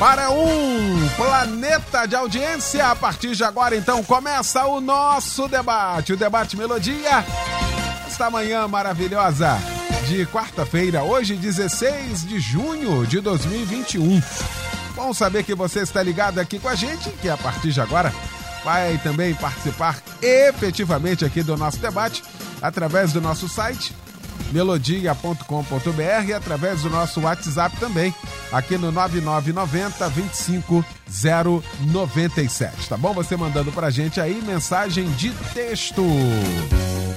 Para um planeta de audiência, a partir de agora, então, começa o nosso debate, o Debate Melodia. Esta manhã maravilhosa de quarta-feira, hoje 16 de junho de 2021. Bom saber que você está ligado aqui com a gente, que a partir de agora vai também participar efetivamente aqui do nosso debate através do nosso site melodia.com.br e através do nosso WhatsApp também, aqui no 9990 25097, tá bom? Você mandando pra gente aí mensagem de texto.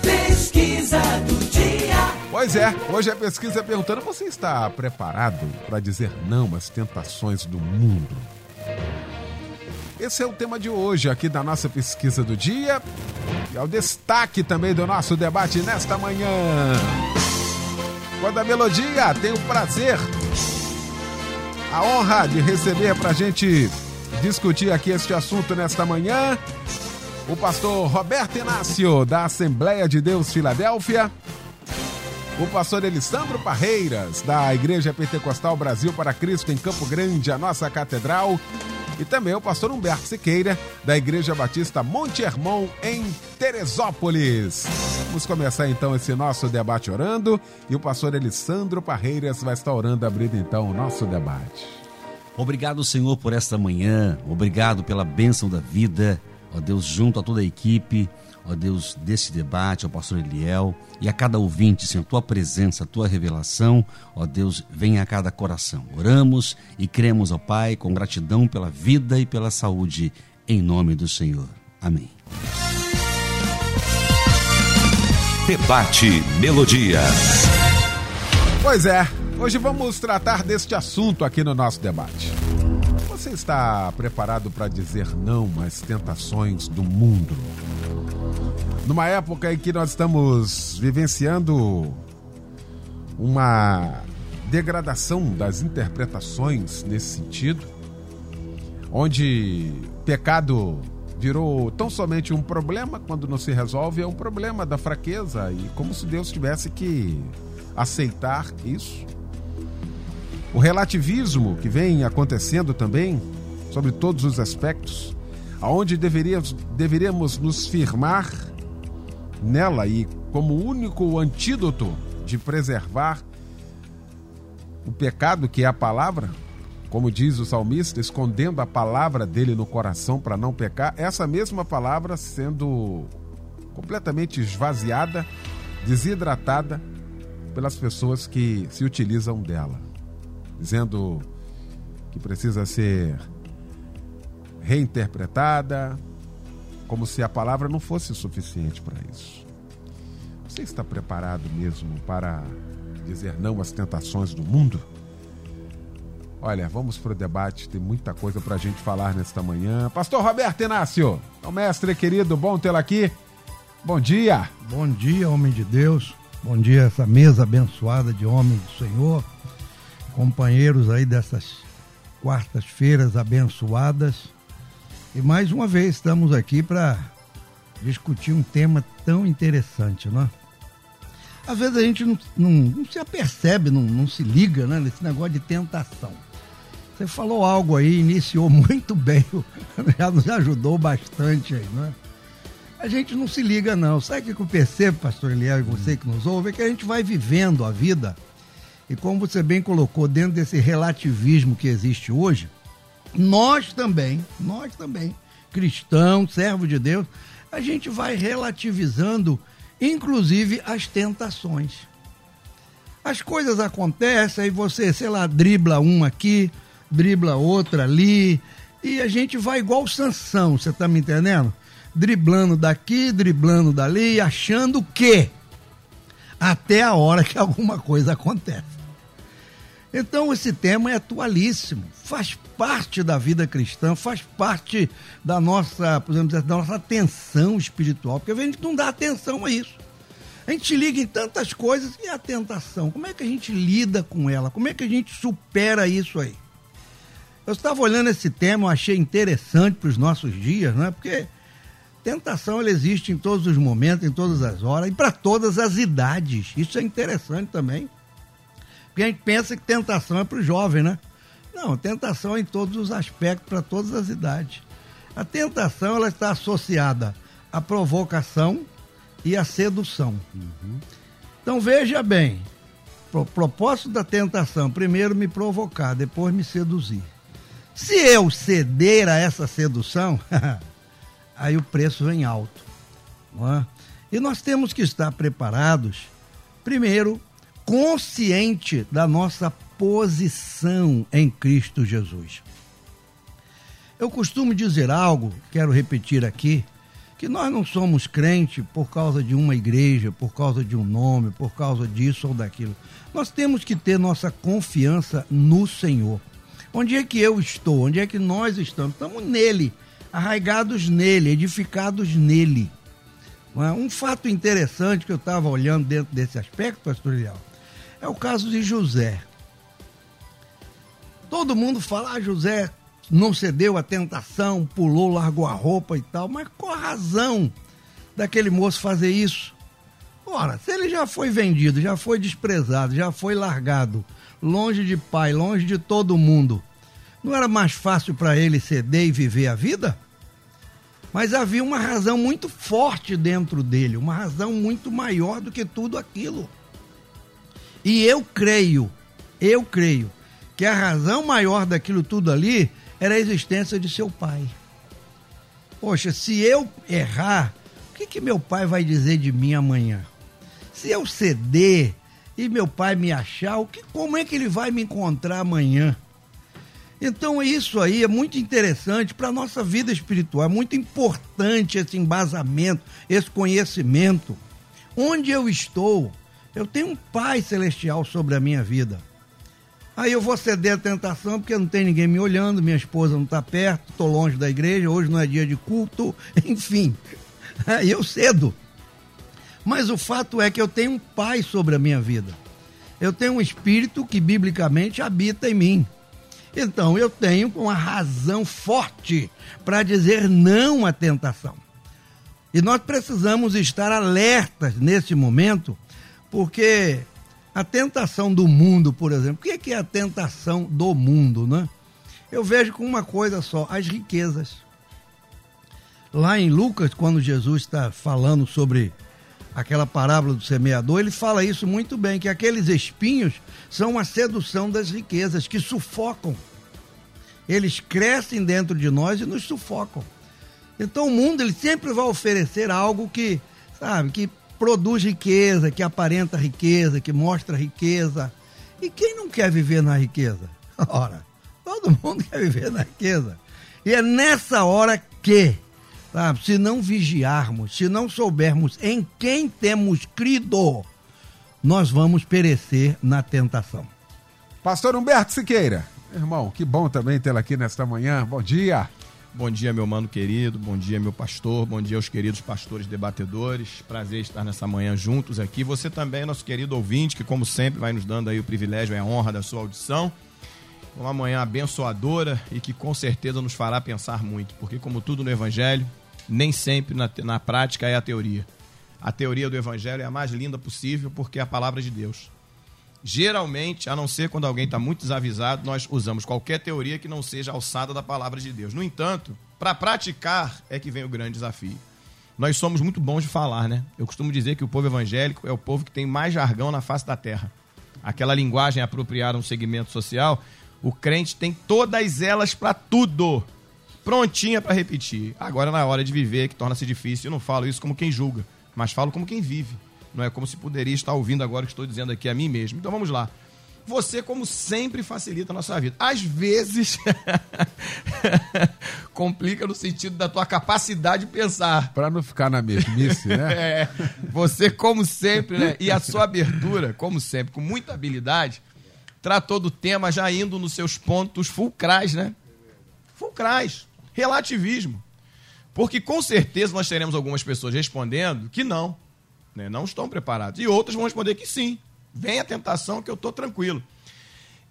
Pesquisa do dia. Pois é, hoje a pesquisa é perguntando: você está preparado para dizer não às tentações do mundo? Esse é o tema de hoje aqui da nossa pesquisa do dia. E é o destaque também do nosso debate nesta manhã. Quando a melodia tem o prazer, a honra de receber para a gente discutir aqui este assunto nesta manhã, o pastor Roberto Inácio, da Assembleia de Deus Filadélfia, o pastor Elisandro Parreiras, da Igreja Pentecostal Brasil para Cristo em Campo Grande, a nossa catedral, e também o pastor Humberto Siqueira, da Igreja Batista Monte Hermon, em Teresópolis. Vamos começar então esse nosso debate orando e o pastor Elisandro Parreiras vai estar orando, abrindo então o nosso debate. Obrigado, Senhor, por esta manhã, obrigado pela bênção da vida, ó Deus, junto a toda a equipe ó Deus, desse debate, ao pastor Eliel e a cada ouvinte, Senhor, tua presença, tua revelação, ó Deus, venha a cada coração. Oramos e cremos, ó Pai, com gratidão pela vida e pela saúde, em nome do Senhor. Amém. Debate Melodia. Pois é, hoje vamos tratar deste assunto aqui no nosso debate. Você está preparado para dizer não às tentações do mundo? numa época em que nós estamos vivenciando uma degradação das interpretações nesse sentido, onde pecado virou tão somente um problema quando não se resolve, é um problema da fraqueza e como se Deus tivesse que aceitar isso. O relativismo que vem acontecendo também sobre todos os aspectos, aonde deveríamos, deveríamos nos firmar nela e como único antídoto de preservar o pecado que é a palavra, como diz o salmista, escondendo a palavra dele no coração para não pecar, essa mesma palavra sendo completamente esvaziada, desidratada pelas pessoas que se utilizam dela, dizendo que precisa ser reinterpretada, como se a palavra não fosse suficiente para isso. Você está preparado mesmo para dizer não às tentações do mundo? Olha, vamos para o debate, tem muita coisa para a gente falar nesta manhã. Pastor Roberto Inácio, o mestre querido, bom tê-lo aqui. Bom dia. Bom dia, homem de Deus. Bom dia, essa mesa abençoada de homens do Senhor. Companheiros aí dessas quartas-feiras abençoadas. E mais uma vez estamos aqui para discutir um tema tão interessante, não é? Às vezes a gente não, não, não se apercebe, não, não se liga né, nesse negócio de tentação. Você falou algo aí, iniciou muito bem, já nos ajudou bastante aí, não é? A gente não se liga, não. Sabe o que eu percebo, pastor Eliel, e você que nos ouve, é que a gente vai vivendo a vida, e como você bem colocou, dentro desse relativismo que existe hoje, nós também, nós também, cristãos, servos de Deus, a gente vai relativizando, inclusive, as tentações. As coisas acontecem e você, sei lá, dribla um aqui, dribla outra ali, e a gente vai igual Sansão, você tá me entendendo? Driblando daqui, driblando dali, achando que até a hora que alguma coisa acontece. Então esse tema é atualíssimo, faz parte da vida cristã, faz parte da nossa, podemos dizer, da nossa atenção espiritual, porque a gente não dá atenção a isso. A gente liga em tantas coisas e a tentação, como é que a gente lida com ela? Como é que a gente supera isso aí? Eu estava olhando esse tema, eu achei interessante para os nossos dias, né? Porque tentação ela existe em todos os momentos, em todas as horas e para todas as idades. Isso é interessante também. Porque a gente pensa que tentação é para o jovem, né? Não, tentação é em todos os aspectos, para todas as idades. A tentação ela está associada à provocação e à sedução. Uhum. Então veja bem, o propósito da tentação, primeiro me provocar, depois me seduzir. Se eu ceder a essa sedução, aí o preço vem alto. É? E nós temos que estar preparados, primeiro, consciente da nossa posição em Cristo Jesus. Eu costumo dizer algo, quero repetir aqui, que nós não somos crente por causa de uma igreja, por causa de um nome, por causa disso ou daquilo. Nós temos que ter nossa confiança no Senhor. Onde é que eu estou? Onde é que nós estamos? Estamos nele, arraigados nele, edificados nele. É? Um fato interessante que eu estava olhando dentro desse aspecto, pastor Leal, é o caso de José. Todo mundo fala, ah, José não cedeu à tentação, pulou, largou a roupa e tal, mas qual a razão daquele moço fazer isso? Ora, se ele já foi vendido, já foi desprezado, já foi largado, longe de pai, longe de todo mundo, não era mais fácil para ele ceder e viver a vida? Mas havia uma razão muito forte dentro dele, uma razão muito maior do que tudo aquilo. E eu creio, eu creio, que a razão maior daquilo tudo ali era a existência de seu pai. Poxa, se eu errar, o que, que meu pai vai dizer de mim amanhã? Se eu ceder e meu pai me achar, o que, como é que ele vai me encontrar amanhã? Então isso aí é muito interessante para a nossa vida espiritual, é muito importante esse embasamento, esse conhecimento. Onde eu estou, eu tenho um Pai Celestial sobre a minha vida. Aí eu vou ceder a tentação porque não tem ninguém me olhando, minha esposa não está perto, estou longe da igreja, hoje não é dia de culto, enfim. Aí eu cedo. Mas o fato é que eu tenho um Pai sobre a minha vida. Eu tenho um Espírito que biblicamente habita em mim. Então eu tenho uma razão forte para dizer não à tentação. E nós precisamos estar alertas nesse momento porque a tentação do mundo, por exemplo, o que é a tentação do mundo, né? Eu vejo com uma coisa só, as riquezas. Lá em Lucas, quando Jesus está falando sobre aquela parábola do semeador, ele fala isso muito bem, que aqueles espinhos são a sedução das riquezas, que sufocam. Eles crescem dentro de nós e nos sufocam. Então o mundo ele sempre vai oferecer algo que, sabe, que produz riqueza, que aparenta riqueza, que mostra riqueza. E quem não quer viver na riqueza? Ora, todo mundo quer viver na riqueza. E é nessa hora que, sabe, se não vigiarmos, se não soubermos em quem temos crido, nós vamos perecer na tentação. Pastor Humberto Siqueira, irmão, que bom também tê-lo aqui nesta manhã. Bom dia. Bom dia, meu mano querido. Bom dia, meu pastor. Bom dia aos queridos pastores debatedores. Prazer estar nessa manhã juntos aqui. Você também, nosso querido ouvinte, que como sempre vai nos dando aí o privilégio e a honra da sua audição. Uma manhã abençoadora e que com certeza nos fará pensar muito, porque como tudo no evangelho, nem sempre na, na prática é a teoria. A teoria do evangelho é a mais linda possível porque é a palavra de Deus. Geralmente, a não ser quando alguém está muito desavisado, nós usamos qualquer teoria que não seja alçada da palavra de Deus. No entanto, para praticar é que vem o grande desafio. Nós somos muito bons de falar, né? Eu costumo dizer que o povo evangélico é o povo que tem mais jargão na face da terra. Aquela linguagem apropriada a um segmento social, o crente tem todas elas para tudo. Prontinha para repetir. Agora, na hora de viver, que torna-se difícil, eu não falo isso como quem julga, mas falo como quem vive não é como se poderia estar ouvindo agora o que estou dizendo aqui a mim mesmo. Então vamos lá. Você, como sempre, facilita a nossa vida. Às vezes, complica no sentido da tua capacidade de pensar. Para não ficar na mesmice, né? é, você, como sempre, né? E a sua abertura, como sempre, com muita habilidade, tratou do tema já indo nos seus pontos fulcrais, né? Fulcrais. Relativismo. Porque com certeza nós teremos algumas pessoas respondendo que não, né? não estão preparados. E outras vão responder que sim. Vem a tentação que eu estou tranquilo.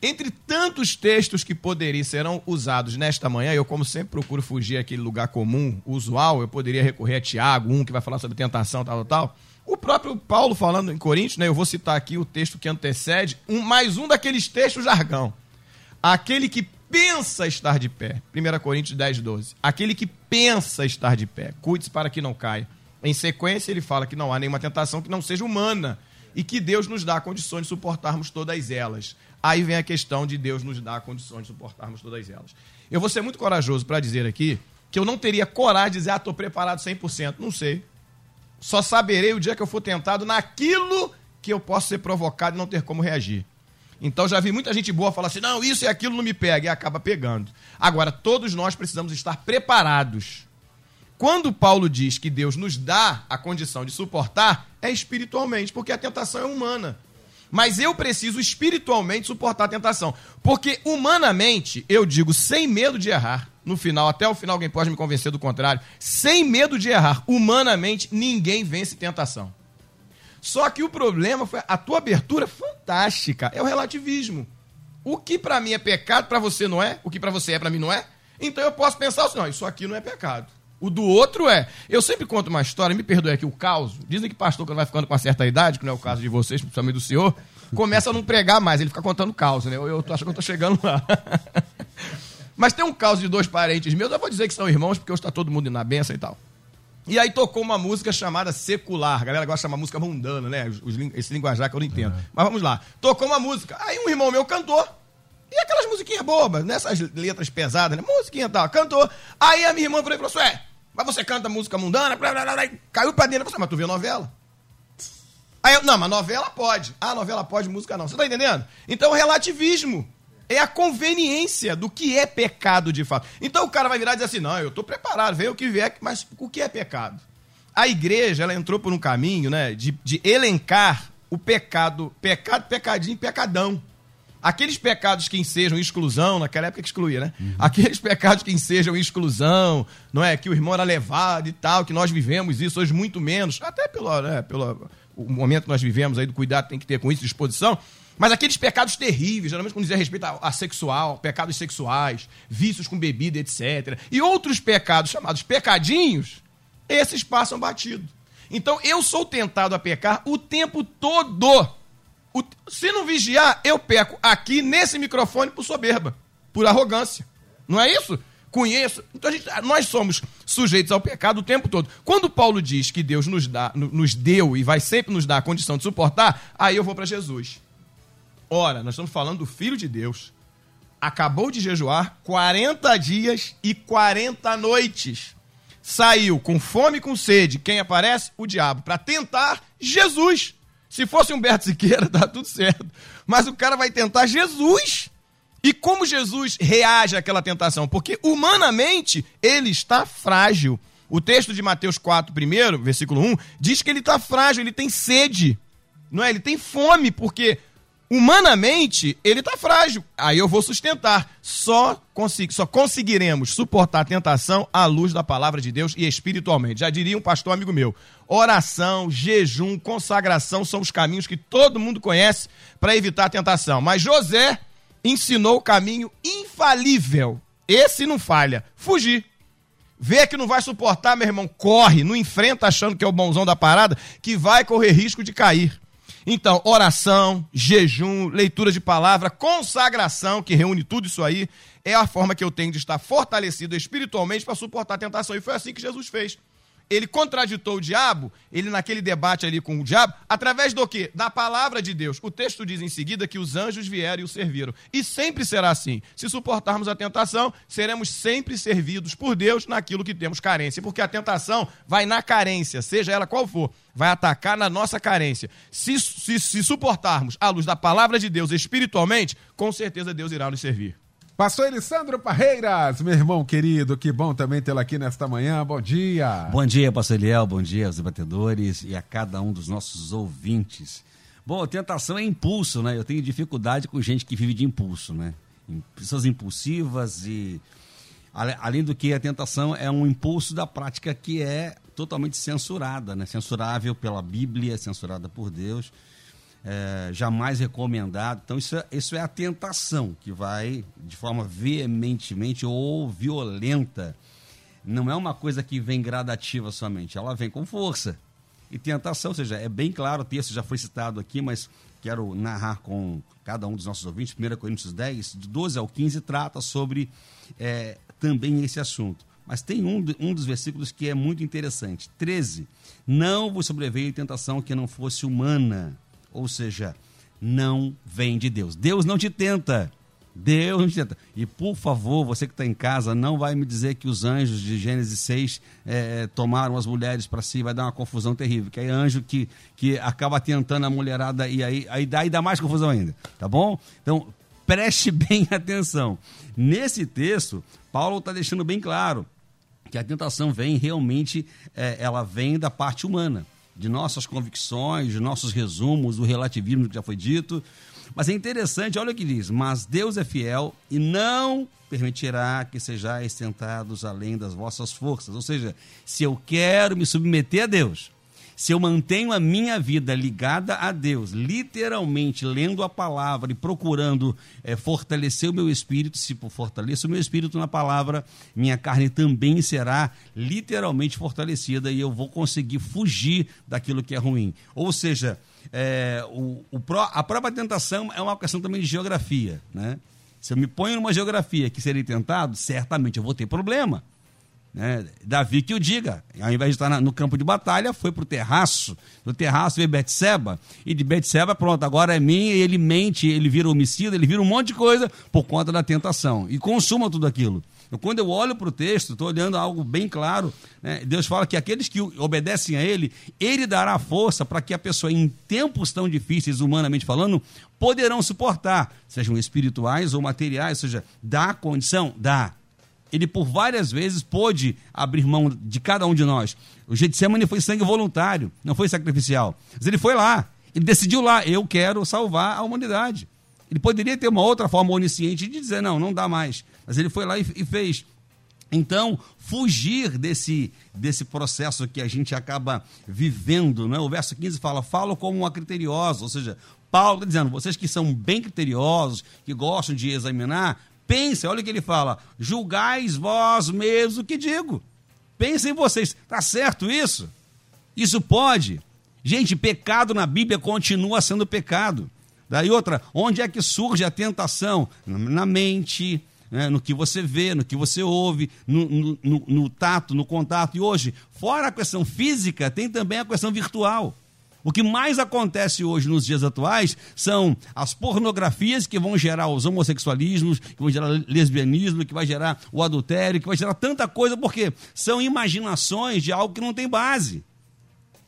Entre tantos textos que poderiam serão usados nesta manhã, eu, como sempre, procuro fugir aquele lugar comum, usual, eu poderia recorrer a Tiago, um que vai falar sobre tentação, tal, tal, tal. O próprio Paulo falando em Coríntios, né, eu vou citar aqui o texto que antecede, um, mais um daqueles textos jargão. Aquele que pensa estar de pé. 1 Coríntios 10, 12. Aquele que pensa estar de pé. Cuide-se para que não caia. Em sequência, ele fala que não há nenhuma tentação que não seja humana e que Deus nos dá condições de suportarmos todas elas. Aí vem a questão de Deus nos dar condições de suportarmos todas elas. Eu vou ser muito corajoso para dizer aqui que eu não teria coragem de dizer, ah, estou preparado 100%. Não sei. Só saberei o dia que eu for tentado naquilo que eu posso ser provocado e não ter como reagir. Então já vi muita gente boa falar assim: não, isso e aquilo não me pega, e acaba pegando. Agora, todos nós precisamos estar preparados. Quando Paulo diz que Deus nos dá a condição de suportar, é espiritualmente, porque a tentação é humana. Mas eu preciso espiritualmente suportar a tentação. Porque humanamente, eu digo sem medo de errar, no final, até o final alguém pode me convencer do contrário, sem medo de errar, humanamente ninguém vence tentação. Só que o problema foi a tua abertura fantástica, é o relativismo. O que para mim é pecado, para você não é, o que para você é, para mim não é. Então eu posso pensar assim, não, isso aqui não é pecado. O do outro é. Eu sempre conto uma história, me perdoe aqui o caos. Dizem que pastor, quando vai ficando com uma certa idade, que não é o caso de vocês, principalmente do senhor, começa a não pregar mais, ele fica contando caos, né? Eu, eu acho que eu tô chegando lá. Mas tem um caso de dois parentes meus, eu vou dizer que são irmãos, porque hoje está todo mundo na benção e tal. E aí tocou uma música chamada secular. A galera gosta de chamar música mundana, né? Os, esse linguajar que eu não entendo. Uhum. Mas vamos lá. Tocou uma música. Aí um irmão meu cantou. E aquelas musiquinhas bobas, nessas letras pesadas, né? Musiquinha e tal. Cantou. Aí a minha irmã falou assim: Ué, mas você canta música mundana? Blá, blá, blá, caiu pra dentro. Falei, mas tu vê novela? Aí eu, não, mas novela pode. Ah, novela pode, música não. Você tá entendendo? Então, relativismo é a conveniência do que é pecado de fato. Então o cara vai virar e dizer assim: não, eu estou preparado, veio o que vier, mas o que é pecado? A igreja ela entrou por um caminho né, de, de elencar o pecado, pecado, pecadinho, pecadão. Aqueles pecados que ensejam exclusão, naquela época que excluía, né? Uhum. Aqueles pecados que ensejam exclusão, não é? Que o irmão era levado e tal, que nós vivemos isso hoje muito menos, até pelo, né, pelo o momento que nós vivemos aí do cuidado que tem que ter com isso, disposição. Mas aqueles pecados terríveis, geralmente quando dizia respeito a, a, sexual, pecados sexuais, vícios com bebida, etc. E outros pecados chamados pecadinhos, esses passam batido. Então eu sou tentado a pecar o tempo todo. O, se não vigiar, eu peco aqui nesse microfone por soberba, por arrogância. Não é isso? Conheço. Então gente, nós somos sujeitos ao pecado o tempo todo. Quando Paulo diz que Deus nos, dá, nos deu e vai sempre nos dar a condição de suportar, aí eu vou para Jesus. Ora, nós estamos falando do Filho de Deus. Acabou de jejuar 40 dias e 40 noites. Saiu com fome e com sede. Quem aparece? O diabo. Para tentar Jesus. Se fosse Humberto Siqueira, tá tudo certo. Mas o cara vai tentar Jesus. E como Jesus reage àquela tentação? Porque humanamente ele está frágil. O texto de Mateus 4, primeiro, versículo 1, diz que ele está frágil, ele tem sede. Não é? Ele tem fome, porque Humanamente, ele está frágil. Aí eu vou sustentar. Só, consegui, só conseguiremos suportar a tentação à luz da palavra de Deus e espiritualmente. Já diria um pastor amigo meu: oração, jejum, consagração são os caminhos que todo mundo conhece para evitar a tentação. Mas José ensinou o caminho infalível. Esse não falha. Fugir. Vê que não vai suportar, meu irmão, corre, não enfrenta achando que é o bonzão da parada, que vai correr risco de cair. Então, oração, jejum, leitura de palavra, consagração, que reúne tudo isso aí, é a forma que eu tenho de estar fortalecido espiritualmente para suportar a tentação. E foi assim que Jesus fez ele contraditou o diabo, ele naquele debate ali com o diabo, através do quê? Da palavra de Deus. O texto diz em seguida que os anjos vieram e o serviram. E sempre será assim. Se suportarmos a tentação, seremos sempre servidos por Deus naquilo que temos carência. Porque a tentação vai na carência, seja ela qual for, vai atacar na nossa carência. Se, se, se suportarmos a luz da palavra de Deus espiritualmente, com certeza Deus irá nos servir. Pastor Elisandro Parreiras, meu irmão querido, que bom também tê-lo aqui nesta manhã. Bom dia. Bom dia, Pastor Eliel, bom dia aos debatedores e a cada um dos nossos ouvintes. Bom, tentação é impulso, né? Eu tenho dificuldade com gente que vive de impulso, né? Pessoas impulsivas e. Além do que a tentação é um impulso da prática que é totalmente censurada, né? Censurável pela Bíblia, censurada por Deus, é, jamais recomendado. Então, isso é, isso é a tentação que vai de forma veementemente ou violenta. Não é uma coisa que vem gradativa somente, ela vem com força e tentação, ou seja, é bem claro, o texto já foi citado aqui, mas quero narrar com cada um dos nossos ouvintes. 1 Coríntios 10, de 12 ao 15, trata sobre é, também esse assunto. Mas tem um, um dos versículos que é muito interessante. 13. Não vos sobreveio tentação que não fosse humana. Ou seja, não vem de Deus. Deus não te tenta. Deus não tenta. E por favor, você que está em casa, não vai me dizer que os anjos de Gênesis 6 é, tomaram as mulheres para si, vai dar uma confusão terrível. Que é anjo que, que acaba tentando a mulherada e aí, aí dá, e dá mais confusão ainda. Tá bom? Então, preste bem atenção. Nesse texto, Paulo está deixando bem claro que a tentação vem realmente, é, ela vem da parte humana, de nossas convicções, de nossos resumos, o relativismo que já foi dito, mas é interessante, olha o que diz: Mas Deus é fiel e não permitirá que sejais tentados além das vossas forças. Ou seja, se eu quero me submeter a Deus, se eu mantenho a minha vida ligada a Deus, literalmente lendo a palavra e procurando é, fortalecer o meu espírito, se fortaleço o meu espírito na palavra, minha carne também será literalmente fortalecida e eu vou conseguir fugir daquilo que é ruim. Ou seja, é, o, o, a própria tentação é uma questão também de geografia. Né? Se eu me ponho numa geografia que serei tentado, certamente eu vou ter problema. Né? Davi que o diga, ao invés de estar no campo de batalha, foi para o terraço. Do terraço veio Betseba, e de Betseba, pronto, agora é minha, e ele mente, ele vira homicida, ele vira um monte de coisa por conta da tentação. E consuma tudo aquilo. Eu, quando eu olho para o texto, estou olhando algo bem claro. Né? Deus fala que aqueles que obedecem a Ele, Ele dará força para que a pessoa, em tempos tão difíceis, humanamente falando, poderão suportar, sejam espirituais ou materiais, ou seja, dá condição? Dá ele por várias vezes pôde abrir mão de cada um de nós. O Getsemane foi sangue voluntário, não foi sacrificial. Mas ele foi lá, ele decidiu lá, eu quero salvar a humanidade. Ele poderia ter uma outra forma onisciente de dizer, não, não dá mais. Mas ele foi lá e, e fez. Então, fugir desse, desse processo que a gente acaba vivendo, né? o verso 15 fala, falo como uma criteriosa, ou seja, Paulo está dizendo, vocês que são bem criteriosos, que gostam de examinar, Pense, olha o que ele fala: julgais vós mesmos o que digo. Pensem vocês, tá certo isso? Isso pode. Gente, pecado na Bíblia continua sendo pecado. Daí outra, onde é que surge a tentação? Na mente, né, no que você vê, no que você ouve, no, no, no, no tato, no contato. E hoje, fora a questão física, tem também a questão virtual. O que mais acontece hoje nos dias atuais são as pornografias que vão gerar os homossexualismos, que vão gerar lesbianismo, que vai gerar o adultério, que vai gerar tanta coisa, porque são imaginações de algo que não tem base.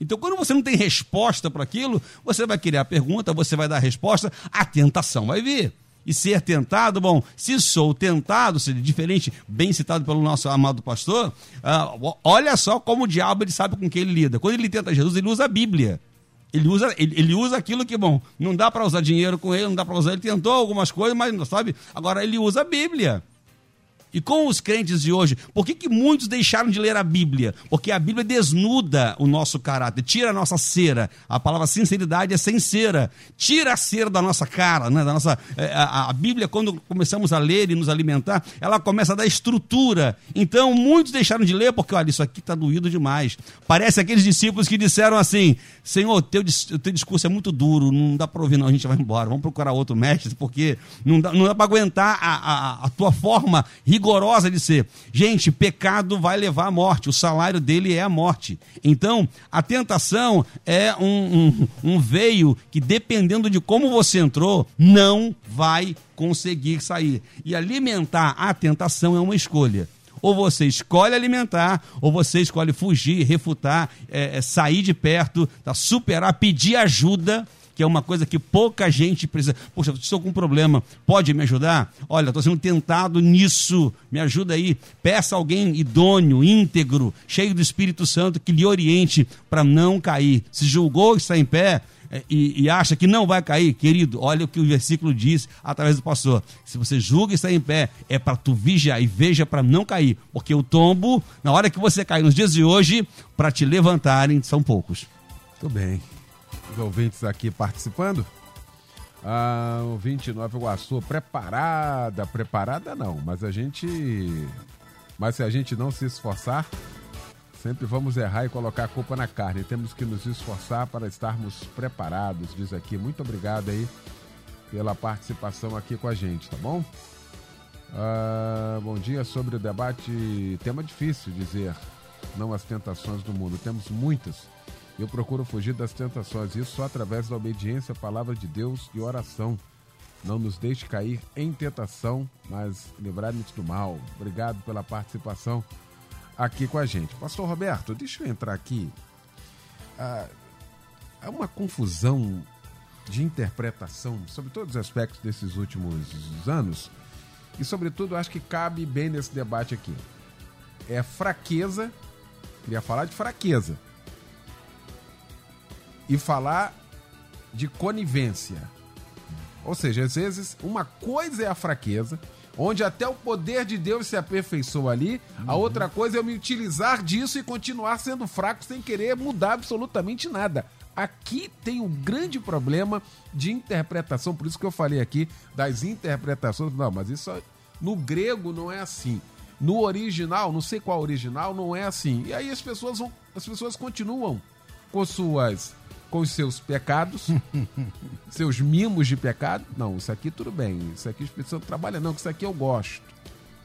Então, quando você não tem resposta para aquilo, você vai criar a pergunta, você vai dar a resposta, a tentação vai vir. E ser tentado, bom, se sou tentado, seja diferente, bem citado pelo nosso amado pastor, uh, olha só como o diabo ele sabe com quem ele lida. Quando ele tenta Jesus, ele usa a Bíblia. Ele usa, ele, ele usa aquilo que, bom, não dá para usar dinheiro com ele, não dá para usar. Ele tentou algumas coisas, mas sabe. Agora ele usa a Bíblia. E com os crentes de hoje, por que, que muitos deixaram de ler a Bíblia? Porque a Bíblia desnuda o nosso caráter, tira a nossa cera. A palavra sinceridade é sem cera. Tira a cera da nossa cara, né? da nossa, é, a, a Bíblia, quando começamos a ler e nos alimentar, ela começa a dar estrutura. Então, muitos deixaram de ler porque, olha, isso aqui está doído demais. Parece aqueles discípulos que disseram assim: Senhor, teu, teu discurso é muito duro, não dá para ouvir, não, a gente vai embora, vamos procurar outro mestre, porque não dá, não dá para aguentar a, a, a tua forma rigorosa rigorosa de ser. Gente, pecado vai levar à morte, o salário dele é a morte. Então, a tentação é um, um, um veio que, dependendo de como você entrou, não vai conseguir sair. E alimentar a tentação é uma escolha. Ou você escolhe alimentar, ou você escolhe fugir, refutar, é, é, sair de perto, tá, superar, pedir ajuda que é uma coisa que pouca gente precisa. Poxa, estou com um problema, pode me ajudar? Olha, estou sendo tentado nisso, me ajuda aí. Peça alguém idôneo, íntegro, cheio do Espírito Santo que lhe oriente para não cair. Se julgou está em pé, é, e, e, acha que não vai cair, querido, olha o que o versículo diz através do pastor. Se você julga estar em pé, é para tu vigiar e veja para não cair, porque o tombo, na hora que você cair nos dias de hoje, para te levantarem, são poucos. Muito bem. Os ouvintes aqui participando. Ah, o 29 Iguaçu, preparada, preparada não, mas a gente. Mas se a gente não se esforçar, Sempre vamos errar e colocar a culpa na carne. Temos que nos esforçar para estarmos preparados, diz aqui. Muito obrigado aí pela participação aqui com a gente, tá bom? Ah, bom dia sobre o debate. Tema difícil dizer, não as tentações do mundo. Temos muitas. Eu procuro fugir das tentações, isso só através da obediência à palavra de Deus e oração. Não nos deixe cair em tentação, mas livrar-nos do mal. Obrigado pela participação aqui com a gente. Pastor Roberto, deixa eu entrar aqui. Ah, há uma confusão de interpretação sobre todos os aspectos desses últimos anos e, sobretudo, acho que cabe bem nesse debate aqui. É fraqueza, queria falar de fraqueza e falar de conivência. Ou seja, às vezes, uma coisa é a fraqueza onde até o poder de Deus se aperfeiçoa ali. Uhum. A outra coisa é eu me utilizar disso e continuar sendo fraco sem querer mudar absolutamente nada. Aqui tem um grande problema de interpretação, por isso que eu falei aqui das interpretações. Não, mas isso no grego não é assim. No original, não sei qual original, não é assim. E aí as pessoas vão, as pessoas continuam com suas com os seus pecados, seus mimos de pecado. Não, isso aqui tudo bem. Isso aqui o Espírito Santo trabalha, não, que isso aqui eu gosto.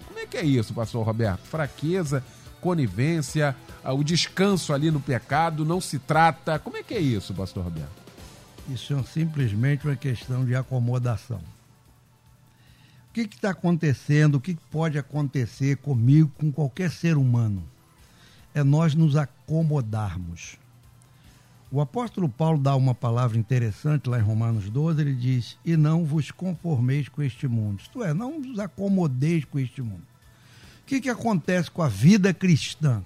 Como é que é isso, pastor Roberto? Fraqueza, conivência, ah, o descanso ali no pecado, não se trata. Como é que é isso, pastor Roberto? Isso é simplesmente uma questão de acomodação. O que está acontecendo, o que pode acontecer comigo, com qualquer ser humano? É nós nos acomodarmos. O apóstolo Paulo dá uma palavra interessante lá em Romanos 12, ele diz: E não vos conformeis com este mundo. Isto é, não vos acomodeis com este mundo. O que, que acontece com a vida cristã?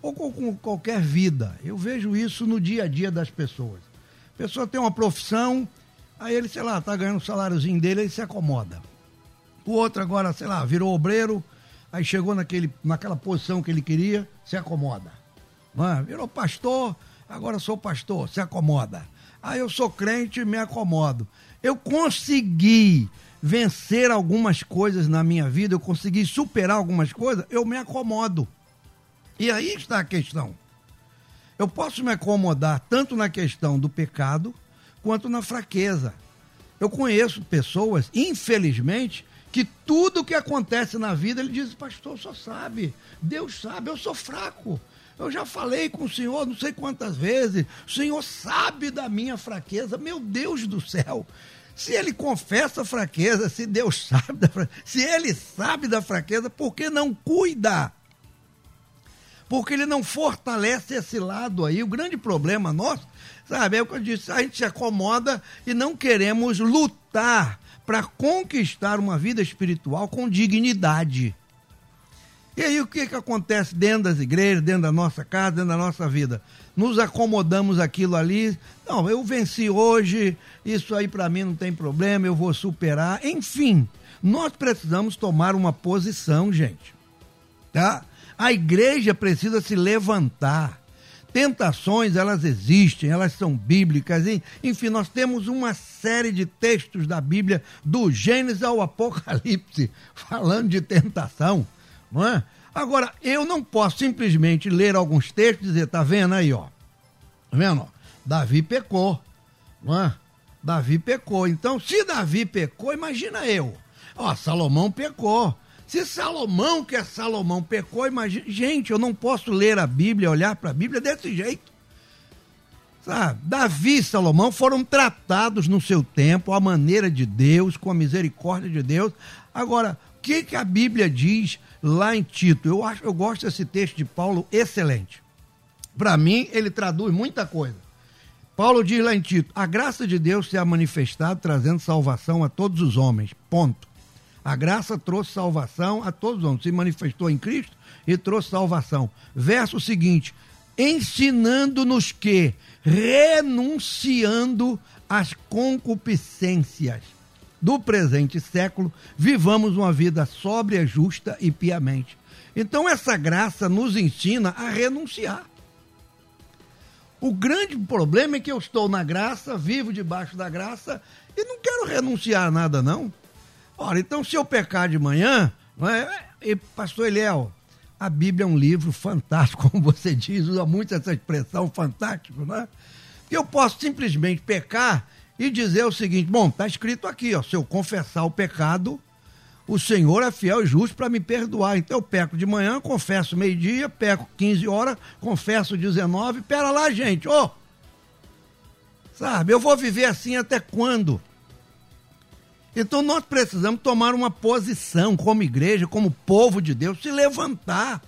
Ou com, com qualquer vida. Eu vejo isso no dia a dia das pessoas. A pessoa tem uma profissão, aí ele, sei lá, está ganhando o saláriozinho dele, ele se acomoda. O outro agora, sei lá, virou obreiro, aí chegou naquele, naquela posição que ele queria, se acomoda. É? Virou pastor, agora sou pastor, se acomoda. Ah, eu sou crente, me acomodo. Eu consegui vencer algumas coisas na minha vida, eu consegui superar algumas coisas, eu me acomodo. E aí está a questão. Eu posso me acomodar tanto na questão do pecado quanto na fraqueza. Eu conheço pessoas, infelizmente, que tudo que acontece na vida, ele diz, pastor, só sabe, Deus sabe, eu sou fraco. Eu já falei com o Senhor não sei quantas vezes. O Senhor sabe da minha fraqueza. Meu Deus do céu. Se ele confessa a fraqueza, se Deus sabe da fraqueza, se ele sabe da fraqueza, por que não cuida? Porque ele não fortalece esse lado aí. O grande problema nosso, sabe, é o que eu disse, a gente se acomoda e não queremos lutar para conquistar uma vida espiritual com dignidade. E aí o que, que acontece dentro das igrejas, dentro da nossa casa, dentro da nossa vida? Nos acomodamos aquilo ali. Não, eu venci hoje, isso aí para mim não tem problema, eu vou superar. Enfim, nós precisamos tomar uma posição, gente. Tá? A igreja precisa se levantar. Tentações, elas existem, elas são bíblicas. Enfim, nós temos uma série de textos da Bíblia, do Gênesis ao Apocalipse, falando de tentação. Não é? Agora, eu não posso simplesmente ler alguns textos e dizer, tá vendo aí, ó. Tá vendo? Davi pecou. Não é? Davi pecou. Então, se Davi pecou, imagina eu. Ó, Salomão pecou. Se Salomão, que é Salomão, pecou, imagina. Gente, eu não posso ler a Bíblia, olhar para a Bíblia desse jeito. Sabe? Davi e Salomão foram tratados no seu tempo, à maneira de Deus, com a misericórdia de Deus. Agora, o que, que a Bíblia diz lá em Tito. Eu, acho, eu gosto desse texto de Paulo excelente. Para mim, ele traduz muita coisa. Paulo diz lá em Tito: a graça de Deus se ha manifestado trazendo salvação a todos os homens. Ponto. A graça trouxe salvação a todos os homens. Se manifestou em Cristo e trouxe salvação. Verso seguinte: ensinando-nos que, renunciando às concupiscências do presente século, vivamos uma vida sóbria, justa e piamente. Então, essa graça nos ensina a renunciar. O grande problema é que eu estou na graça, vivo debaixo da graça e não quero renunciar a nada, não. Ora, então se eu pecar de manhã, é? e pastor Eliel, a Bíblia é um livro fantástico, como você diz, usa muito essa expressão fantástico, né? Eu posso simplesmente pecar e dizer o seguinte: bom, está escrito aqui, ó, se eu confessar o pecado, o Senhor é fiel e justo para me perdoar. Então eu peco de manhã, confesso meio-dia, peco 15 horas, confesso 19. Pera lá, gente, ô! Sabe, eu vou viver assim até quando? Então nós precisamos tomar uma posição como igreja, como povo de Deus, se levantar.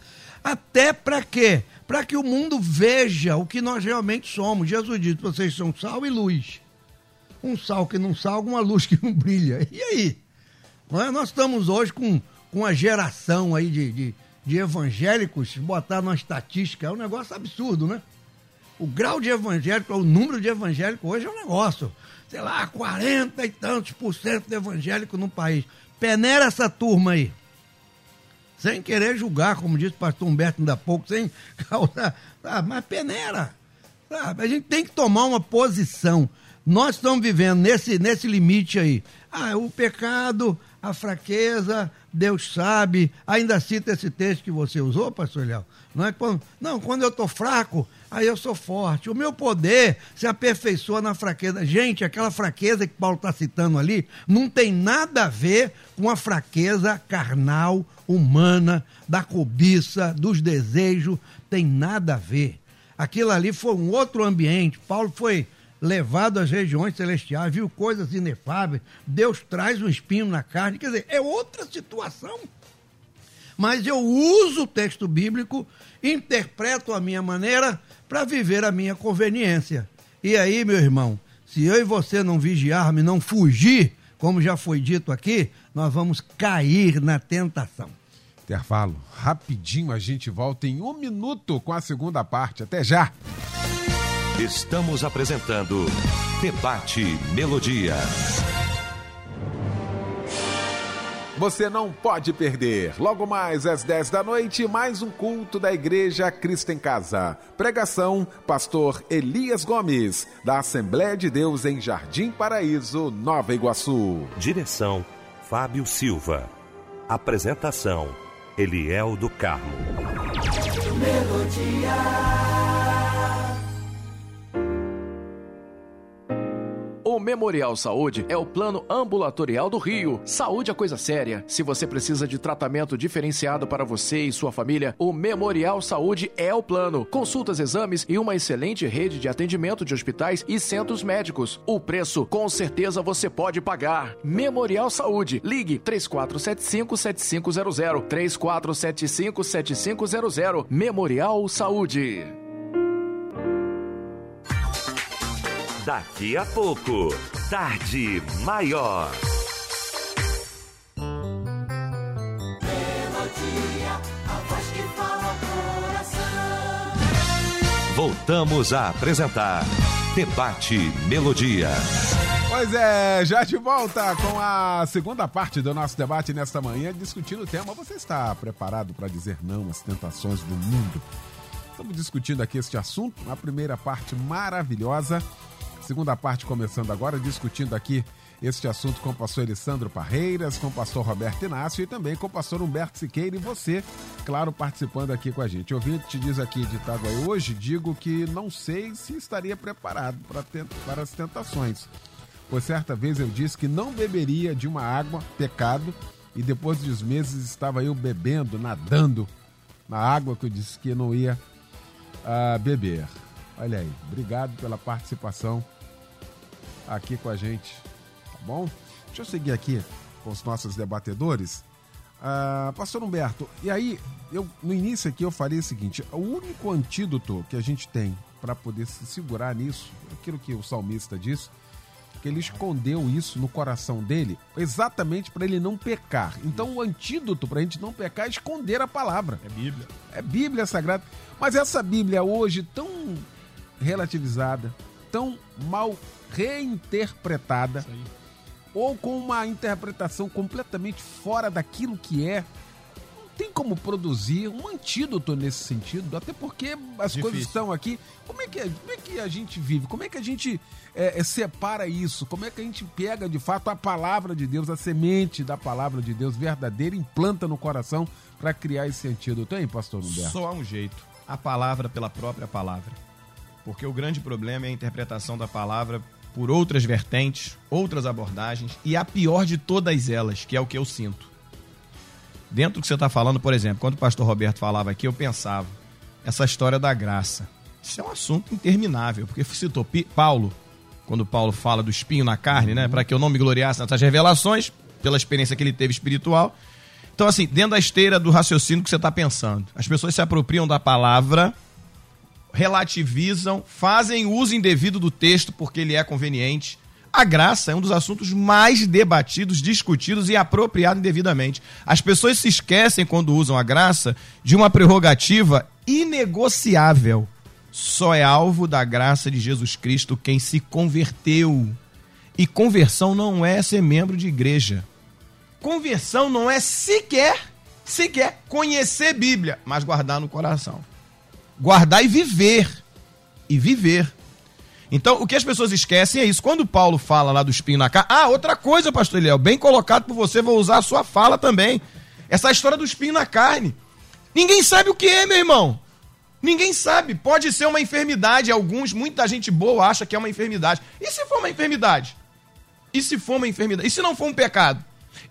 Até para quê? Para que o mundo veja o que nós realmente somos. Jesus disse: vocês são sal e luz. Um sal que não salga, uma luz que não brilha. E aí? É? Nós estamos hoje com, com uma geração aí de, de, de evangélicos, botar numa estatística, é um negócio absurdo, né? O grau de evangélico, o número de evangélicos hoje é um negócio, sei lá, 40 e tantos por cento de evangélico no país. Peneira essa turma aí. Sem querer julgar, como disse o pastor Humberto ainda há pouco, sem causar. Mas peneira. Sabe? A gente tem que tomar uma posição. Nós estamos vivendo nesse, nesse limite aí. Ah, o pecado a fraqueza, Deus sabe. Ainda cita esse texto que você usou, pastor Léo. Não é quando, não, quando eu estou fraco, aí eu sou forte. O meu poder se aperfeiçoa na fraqueza. Gente, aquela fraqueza que Paulo está citando ali não tem nada a ver com a fraqueza carnal, humana, da cobiça, dos desejos. Tem nada a ver. Aquilo ali foi um outro ambiente. Paulo foi levado às regiões celestiais, viu coisas inefáveis, Deus traz um espinho na carne, quer dizer, é outra situação. Mas eu uso o texto bíblico, interpreto a minha maneira para viver a minha conveniência. E aí, meu irmão, se eu e você não vigiarmos, não fugir, como já foi dito aqui, nós vamos cair na tentação. Intervalo. Rapidinho a gente volta em um minuto com a segunda parte. Até já! Estamos apresentando Debate Melodia. Você não pode perder. Logo mais às 10 da noite, mais um culto da Igreja Cristo em Casa. Pregação: Pastor Elias Gomes, da Assembleia de Deus em Jardim Paraíso, Nova Iguaçu. Direção: Fábio Silva. Apresentação: Eliel do Carmo. Melodia. O Memorial Saúde é o plano ambulatorial do Rio. Saúde é coisa séria. Se você precisa de tratamento diferenciado para você e sua família, o Memorial Saúde é o plano. Consultas, exames e uma excelente rede de atendimento de hospitais e centros médicos. O preço, com certeza, você pode pagar. Memorial Saúde. Ligue 3475-7500. 3475-7500. Memorial Saúde. Daqui a pouco, Tarde Maior. Melodia, a voz que fala coração. Voltamos a apresentar Debate Melodia. Pois é, já de volta com a segunda parte do nosso debate nesta manhã, discutindo o tema. Você está preparado para dizer não às tentações do mundo? Estamos discutindo aqui este assunto, a primeira parte maravilhosa Segunda parte começando agora, discutindo aqui este assunto com o pastor Alessandro Parreiras, com o pastor Roberto Inácio e também com o pastor Humberto Siqueira e você, claro, participando aqui com a gente. Ouvinte te diz aqui de Itaguaí hoje, digo que não sei se estaria preparado para, as tentações. Por certa vez eu disse que não beberia de uma água, pecado, e depois de uns meses estava eu bebendo, nadando na água que eu disse que não ia uh, beber. Olha aí, obrigado pela participação aqui com a gente, tá bom? Deixa eu seguir aqui com os nossos debatedores. Uh, Pastor Humberto, e aí, eu, no início aqui eu falei o seguinte: o único antídoto que a gente tem para poder se segurar nisso, aquilo que o salmista disse, que ele escondeu isso no coração dele, exatamente para ele não pecar. Então o antídoto para a gente não pecar é esconder a palavra. É Bíblia. É Bíblia Sagrada. Mas essa Bíblia hoje tão relativizada, tão mal reinterpretada, ou com uma interpretação completamente fora daquilo que é, tem como produzir um antídoto nesse sentido, até porque as Difícil. coisas estão aqui. Como é, que, como é que a gente vive? Como é que a gente é, é, separa isso? Como é que a gente pega de fato a palavra de Deus, a semente da palavra de Deus verdadeira, implanta no coração para criar esse antídoto, hein, pastor Humberto? Só há um jeito. A palavra pela própria palavra. Porque o grande problema é a interpretação da palavra por outras vertentes, outras abordagens, e a pior de todas elas, que é o que eu sinto. Dentro do que você está falando, por exemplo, quando o pastor Roberto falava aqui, eu pensava, essa história da graça. Isso é um assunto interminável, porque citou Paulo, quando Paulo fala do espinho na carne, né? Para que eu não me gloriasse nessas revelações, pela experiência que ele teve espiritual. Então, assim, dentro da esteira do raciocínio que você está pensando, as pessoas se apropriam da palavra, relativizam, fazem uso indevido do texto porque ele é conveniente. A graça é um dos assuntos mais debatidos, discutidos e apropriados indevidamente. As pessoas se esquecem, quando usam a graça, de uma prerrogativa inegociável. Só é alvo da graça de Jesus Cristo quem se converteu. E conversão não é ser membro de igreja. Conversão não é sequer, sequer conhecer Bíblia, mas guardar no coração. Guardar e viver. E viver. Então, o que as pessoas esquecem é isso. Quando Paulo fala lá do espinho na carne. Ah, outra coisa, pastor Eliel, bem colocado por você, vou usar a sua fala também. Essa história do espinho na carne. Ninguém sabe o que é, meu irmão. Ninguém sabe. Pode ser uma enfermidade. Alguns, muita gente boa acha que é uma enfermidade. E se for uma enfermidade? E se for uma enfermidade? E se não for um pecado?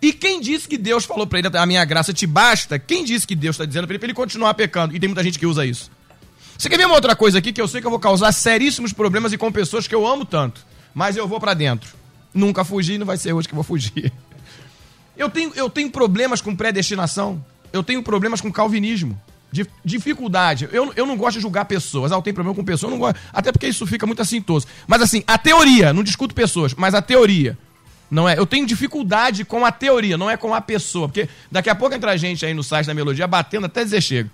E quem disse que Deus falou pra ele, a minha graça te basta? Quem disse que Deus está dizendo pra ele, pra ele continuar pecando? E tem muita gente que usa isso. Você quer ver uma outra coisa aqui que eu sei que eu vou causar seríssimos problemas e com pessoas que eu amo tanto, mas eu vou pra dentro. Nunca fugi não vai ser hoje que eu vou fugir. Eu tenho, eu tenho problemas com predestinação. Eu tenho problemas com calvinismo. Dif- dificuldade. Eu, eu não gosto de julgar pessoas. Ah, eu tenho problema com pessoas, eu não gosto. Até porque isso fica muito assintoso. Mas assim, a teoria, não discuto pessoas, mas a teoria. Não é? Eu tenho dificuldade com a teoria, não é com a pessoa. Porque daqui a pouco entra gente aí no site da Melodia batendo até dizer chega.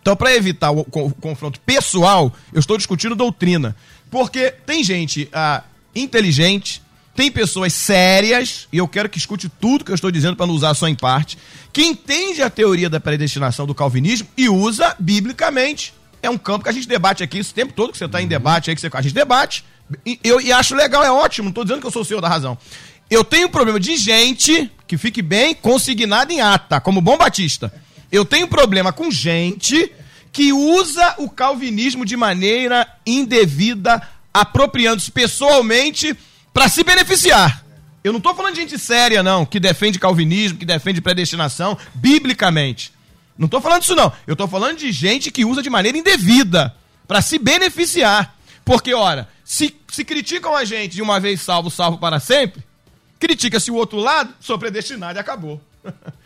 Então, para evitar o, o confronto pessoal, eu estou discutindo doutrina. Porque tem gente ah, inteligente, tem pessoas sérias, e eu quero que escute tudo que eu estou dizendo para não usar só em parte, que entende a teoria da predestinação do calvinismo e usa biblicamente. É um campo que a gente debate aqui esse tempo todo que você está em debate aí, que você, a gente debate. E, eu, e acho legal, é ótimo, não estou dizendo que eu sou o senhor da razão. Eu tenho um problema de gente que fique bem consignada em ata, como bom batista. Eu tenho problema com gente que usa o calvinismo de maneira indevida, apropriando-se pessoalmente para se beneficiar. Eu não estou falando de gente séria, não, que defende calvinismo, que defende predestinação, biblicamente. Não estou falando disso, não. Eu estou falando de gente que usa de maneira indevida para se beneficiar. Porque, ora, se, se criticam a gente de uma vez salvo, salvo para sempre, critica-se o outro lado, sou predestinado e acabou.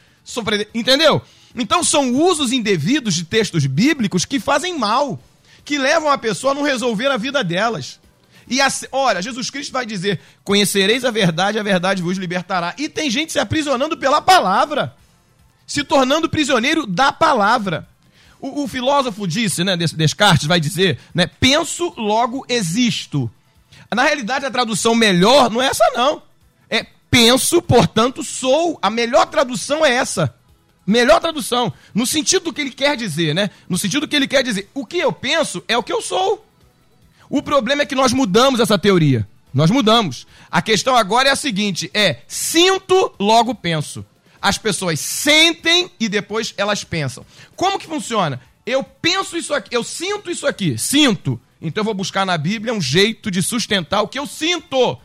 Entendeu? Então são usos indevidos de textos bíblicos que fazem mal, que levam a pessoa a não resolver a vida delas. E assim, ora, Jesus Cristo vai dizer: Conhecereis a verdade, a verdade vos libertará. E tem gente se aprisionando pela palavra, se tornando prisioneiro da palavra. O, o filósofo disse, né, Des- Descartes vai dizer, né, penso, logo existo. Na realidade, a tradução melhor não é essa, não. Penso, portanto, sou. A melhor tradução é essa. Melhor tradução. No sentido do que ele quer dizer, né? No sentido do que ele quer dizer. O que eu penso é o que eu sou. O problema é que nós mudamos essa teoria. Nós mudamos. A questão agora é a seguinte: é sinto, logo penso. As pessoas sentem e depois elas pensam. Como que funciona? Eu penso isso aqui, eu sinto isso aqui, sinto. Então eu vou buscar na Bíblia um jeito de sustentar o que eu sinto.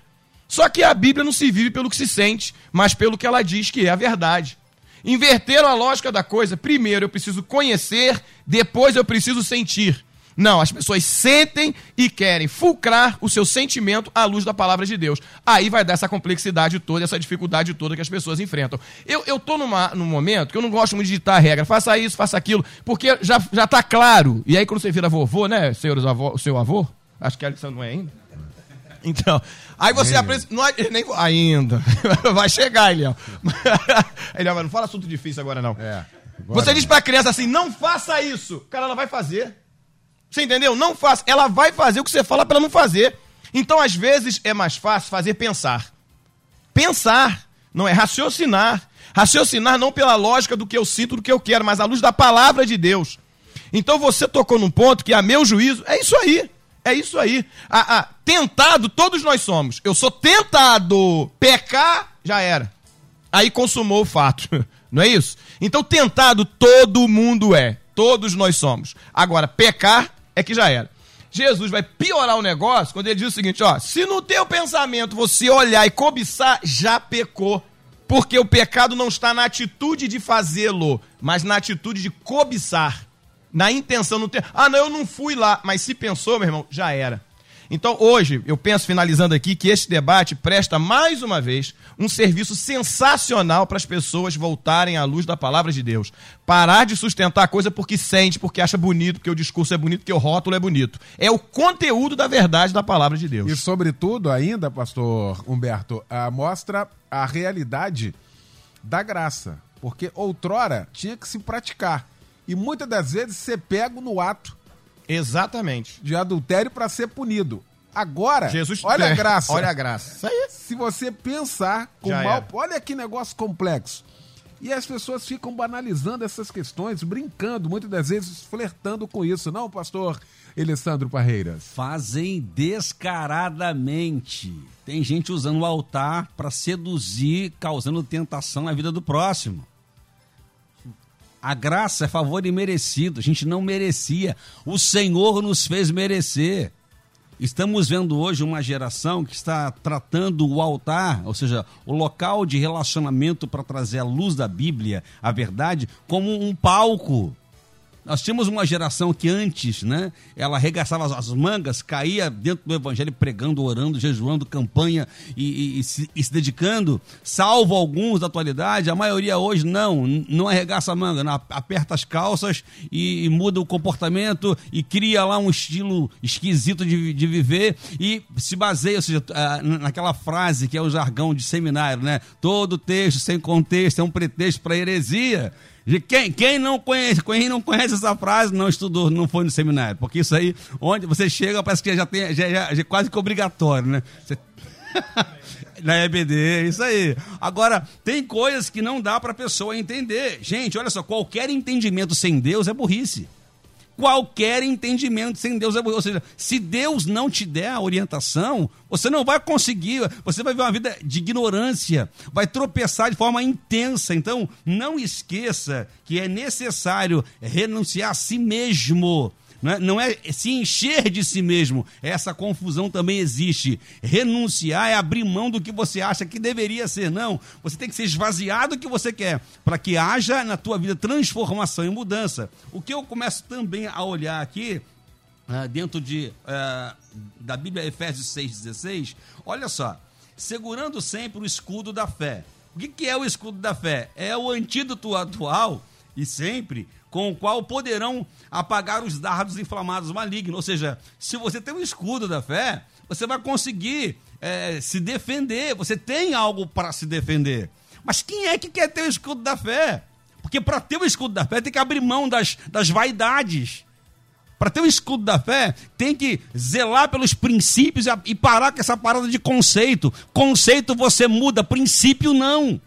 Só que a Bíblia não se vive pelo que se sente, mas pelo que ela diz que é a verdade. Inverteram a lógica da coisa. Primeiro eu preciso conhecer, depois eu preciso sentir. Não, as pessoas sentem e querem fulcrar o seu sentimento à luz da palavra de Deus. Aí vai dar essa complexidade toda, essa dificuldade toda que as pessoas enfrentam. Eu, eu tô num momento que eu não gosto muito de ditar regra, faça isso, faça aquilo, porque já, já tá claro. E aí quando você vira vovô, né, senhores avô, seu avô? Acho que a Alexandre não é ainda. Então, aí você aprende. Não, nem, ainda. Vai chegar, Eliel. Eliel, não fala assunto difícil agora, não. É. Você diz pra criança assim: não faça isso. Cara, ela vai fazer. Você entendeu? Não faça. Ela vai fazer o que você fala para ela não fazer. Então, às vezes, é mais fácil fazer pensar. Pensar, não é raciocinar. Raciocinar não pela lógica do que eu sinto, do que eu quero, mas à luz da palavra de Deus. Então você tocou num ponto que, a meu juízo, é isso aí. É isso aí. Ah, ah, tentado, todos nós somos. Eu sou tentado. Pecar, já era. Aí consumou o fato. Não é isso? Então, tentado, todo mundo é. Todos nós somos. Agora, pecar é que já era. Jesus vai piorar o negócio quando ele diz o seguinte: ó, se no teu pensamento você olhar e cobiçar, já pecou. Porque o pecado não está na atitude de fazê-lo, mas na atitude de cobiçar. Na intenção, não ter. Ah, não, eu não fui lá. Mas se pensou, meu irmão, já era. Então, hoje, eu penso, finalizando aqui, que este debate presta mais uma vez um serviço sensacional para as pessoas voltarem à luz da palavra de Deus. Parar de sustentar a coisa porque sente, porque acha bonito, porque o discurso é bonito, porque o rótulo é bonito. É o conteúdo da verdade da palavra de Deus. E, sobretudo, ainda, pastor Humberto, ah, mostra a realidade da graça. Porque outrora tinha que se praticar. E muitas das vezes ser pego no ato Exatamente. de adultério para ser punido. Agora, Jesus olha a é, graça. Olha a graça. Isso aí. Se você pensar com Já mal, era. olha que negócio complexo. E as pessoas ficam banalizando essas questões, brincando, muitas das vezes flertando com isso, não, pastor Alessandro Parreiras? Fazem descaradamente. Tem gente usando o altar para seduzir, causando tentação na vida do próximo. A graça é favor imerecido, a gente não merecia. O Senhor nos fez merecer. Estamos vendo hoje uma geração que está tratando o altar, ou seja, o local de relacionamento para trazer a luz da Bíblia, a verdade, como um palco. Nós tínhamos uma geração que antes, né, ela arregaçava as- as mangas, caía dentro do evangelho pregando, orando, jejuando, campanha e, e- e se, e se dedicando, salvo alguns da atualidade, a maioria hoje não, não arregaça a manga, não, aperta as calças e, muda o comportamento e cria lá um estilo esquisito de, de viver e se baseia, ou seja, na- naquela frase que é o jargão de seminário, né? Todo texto sem contexto é um pretexto para heresia. Quem, quem não conhece, quem não conhece essa frase não estudou, não foi no seminário, porque isso aí, onde você chega, parece que já tem, já, já- já é quase que obrigatório, né? Você- Na EBD, isso aí. Agora, tem coisas que não dá para a pessoa entender. Gente, olha só, qualquer entendimento sem Deus é burrice. Qualquer entendimento sem Deus. Ou seja, se Deus não te der a orientação, você não vai conseguir, você vai viver uma vida de ignorância, vai tropeçar de forma intensa. Então, não esqueça que é necessário renunciar a si mesmo. Não é, não é se encher de si mesmo. Essa confusão também existe. Renunciar é abrir mão do que você acha que deveria ser. Não. Você tem que ser esvaziado do que você quer, para que haja na tua vida transformação e mudança. O que eu começo também a olhar aqui, ah, dentro de, ah, da Bíblia Efésios 6,16, olha só. Segurando sempre o escudo da fé. O que, que é o escudo da fé? É o antídoto atual e sempre com o qual poderão apagar os dardos inflamados malignos. Ou seja, se você tem um escudo da fé, você vai conseguir eh, se defender, você tem algo para se defender. Mas quem é que quer ter o escudo da fé? Porque para ter o escudo da fé tem que abrir mão das, das vaidades. Para ter o escudo da fé, tem que zelar pelos princípios e parar com essa parada de conceito. Conceito você muda, princípio não.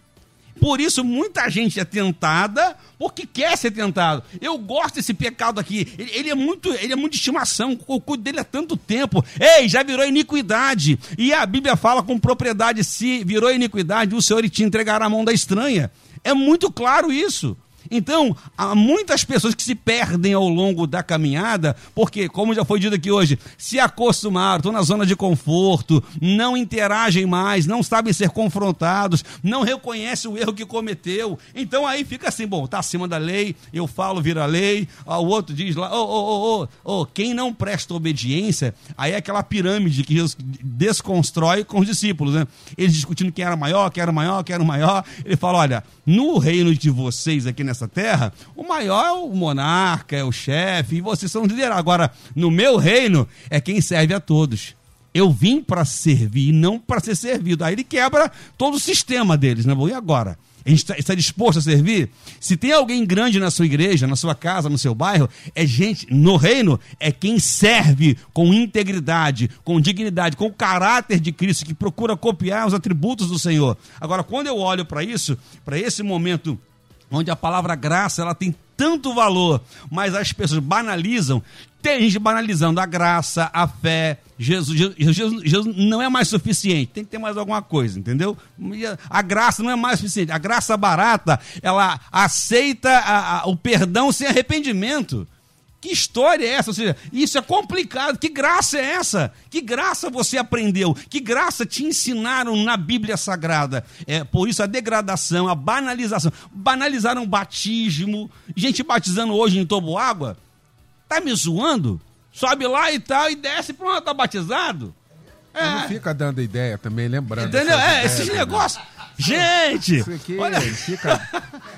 Por isso, muita gente é tentada porque quer ser tentado. Eu gosto desse pecado aqui. Ele, ele é muito, ele é muito de estimação. Eu cuido dele há tanto tempo. Ei, já virou iniquidade. E a Bíblia fala com propriedade: se virou iniquidade, o Senhor te entregará a mão da estranha. É muito claro isso. Então, há muitas pessoas que se perdem ao longo da caminhada, porque, como já foi dito aqui hoje, se acostumaram, estão na zona de conforto, não interagem mais, não sabem ser confrontados, não reconhecem o erro que cometeu. Então aí fica assim, bom, tá acima da lei, eu falo, vira lei, o outro diz lá, ô, ô, ô, ô, quem não presta obediência, aí é aquela pirâmide que Jesus desconstrói com os discípulos, né? Eles discutindo quem era maior, quem era maior, quem era maior. Ele fala, olha, no reino de vocês aqui nessa terra, o maior é o monarca, é o chefe, e vocês são líderes. Agora, no meu reino, é quem serve a todos. Eu vim para servir, não para ser servido. Aí ele quebra todo o sistema deles, né? E agora? A gente está tá disposto a servir? Se tem alguém grande na sua igreja, na sua casa, no seu bairro, é gente, no reino, é quem serve com integridade, com dignidade, com o caráter de Cristo, que procura copiar os atributos do Senhor. Agora, quando eu olho para isso, para esse momento onde a palavra graça ela tem tanto valor, mas as pessoas banalizam. Tem gente banalizando a graça, a fé. Jesus, Jesus, Jesus, não é mais suficiente, tem que ter mais alguma coisa, entendeu? A graça não é mais suficiente. A graça barata, ela aceita a, a, o perdão sem arrependimento. Que história é essa? Ou seja, isso é complicado. Que graça é essa? Que graça você aprendeu? Que graça te ensinaram na Bíblia Sagrada? É por isso a degradação, a banalização. Banalizaram o batismo. Gente batizando hoje em Toboágua. Tá me zoando? Sobe lá e tal, e desce, pronto, tá batizado. É. Não fica dando ideia também, lembrando. Entendeu? É, esses né? negócios. Gente! Isso aqui olha... fica,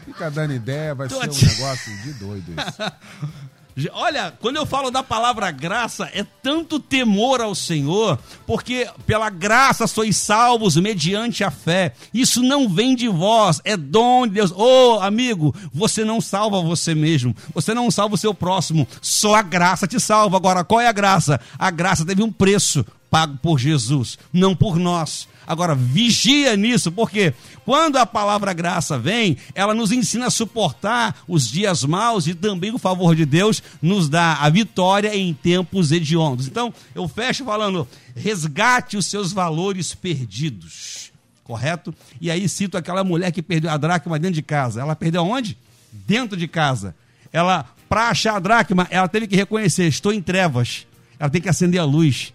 fica dando ideia, vai Tô ser um negócio de doido isso. Olha, quando eu falo da palavra graça, é tanto temor ao Senhor, porque pela graça sois salvos mediante a fé. Isso não vem de vós, é dom de Deus. Ô, oh, amigo, você não salva você mesmo, você não salva o seu próximo, só a graça te salva. Agora, qual é a graça? A graça teve um preço pago por Jesus, não por nós. Agora, vigia nisso, porque quando a palavra graça vem, ela nos ensina a suportar os dias maus e também o favor de Deus nos dá a vitória em tempos hediondos. Então, eu fecho falando: resgate os seus valores perdidos. Correto? E aí cito aquela mulher que perdeu a dracma dentro de casa. Ela perdeu onde? Dentro de casa. Ela, para achar a dracma, ela teve que reconhecer: estou em trevas. Ela tem que acender a luz.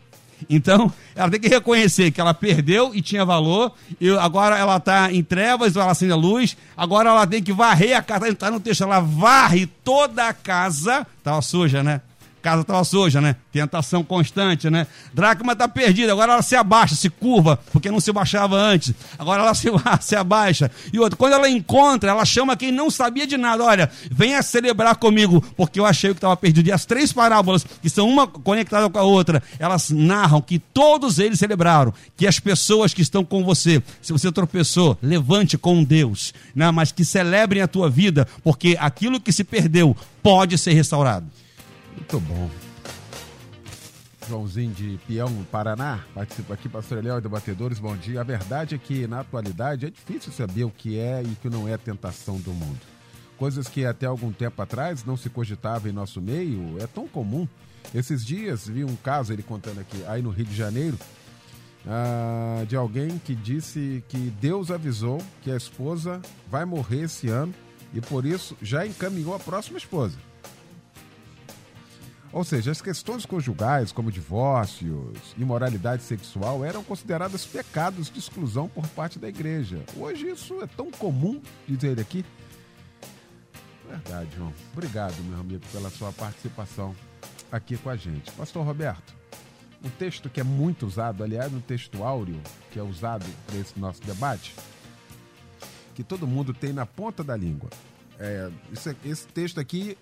Então, ela tem que reconhecer que ela perdeu e tinha valor, e agora ela está em trevas, ela acende a luz, agora ela tem que varrer a casa, está no texto, ela varre toda a casa, estava suja, né? Casa estava suja, né? Tentação constante, né? Dracma está perdida, agora ela se abaixa, se curva, porque não se baixava antes. Agora ela se, se abaixa. E outra, quando ela encontra, ela chama quem não sabia de nada. Olha, venha celebrar comigo, porque eu achei que estava perdido. E as três parábolas, que são uma conectada com a outra, elas narram que todos eles celebraram, que as pessoas que estão com você, se você tropeçou, levante com Deus, né? mas que celebrem a tua vida, porque aquilo que se perdeu pode ser restaurado. Muito bom. Joãozinho de Peão, Paraná, participa aqui, Pastor Eliel, debatedores, bom dia. A verdade é que, na atualidade, é difícil saber o que é e o que não é tentação do mundo. Coisas que até algum tempo atrás não se cogitava em nosso meio, é tão comum. Esses dias vi um caso, ele contando aqui, aí no Rio de Janeiro, ah, de alguém que disse que Deus avisou que a esposa vai morrer esse ano e por isso já encaminhou a próxima esposa. Ou seja, as questões conjugais, como divórcios, imoralidade sexual, eram consideradas pecados de exclusão por parte da igreja. Hoje isso é tão comum, diz ele aqui. Verdade, João. Obrigado, meu amigo, pela sua participação aqui com a gente. Pastor Roberto, um texto que é muito usado, aliás, um texto áureo, que é usado para esse nosso debate, que todo mundo tem na ponta da língua. É, esse texto aqui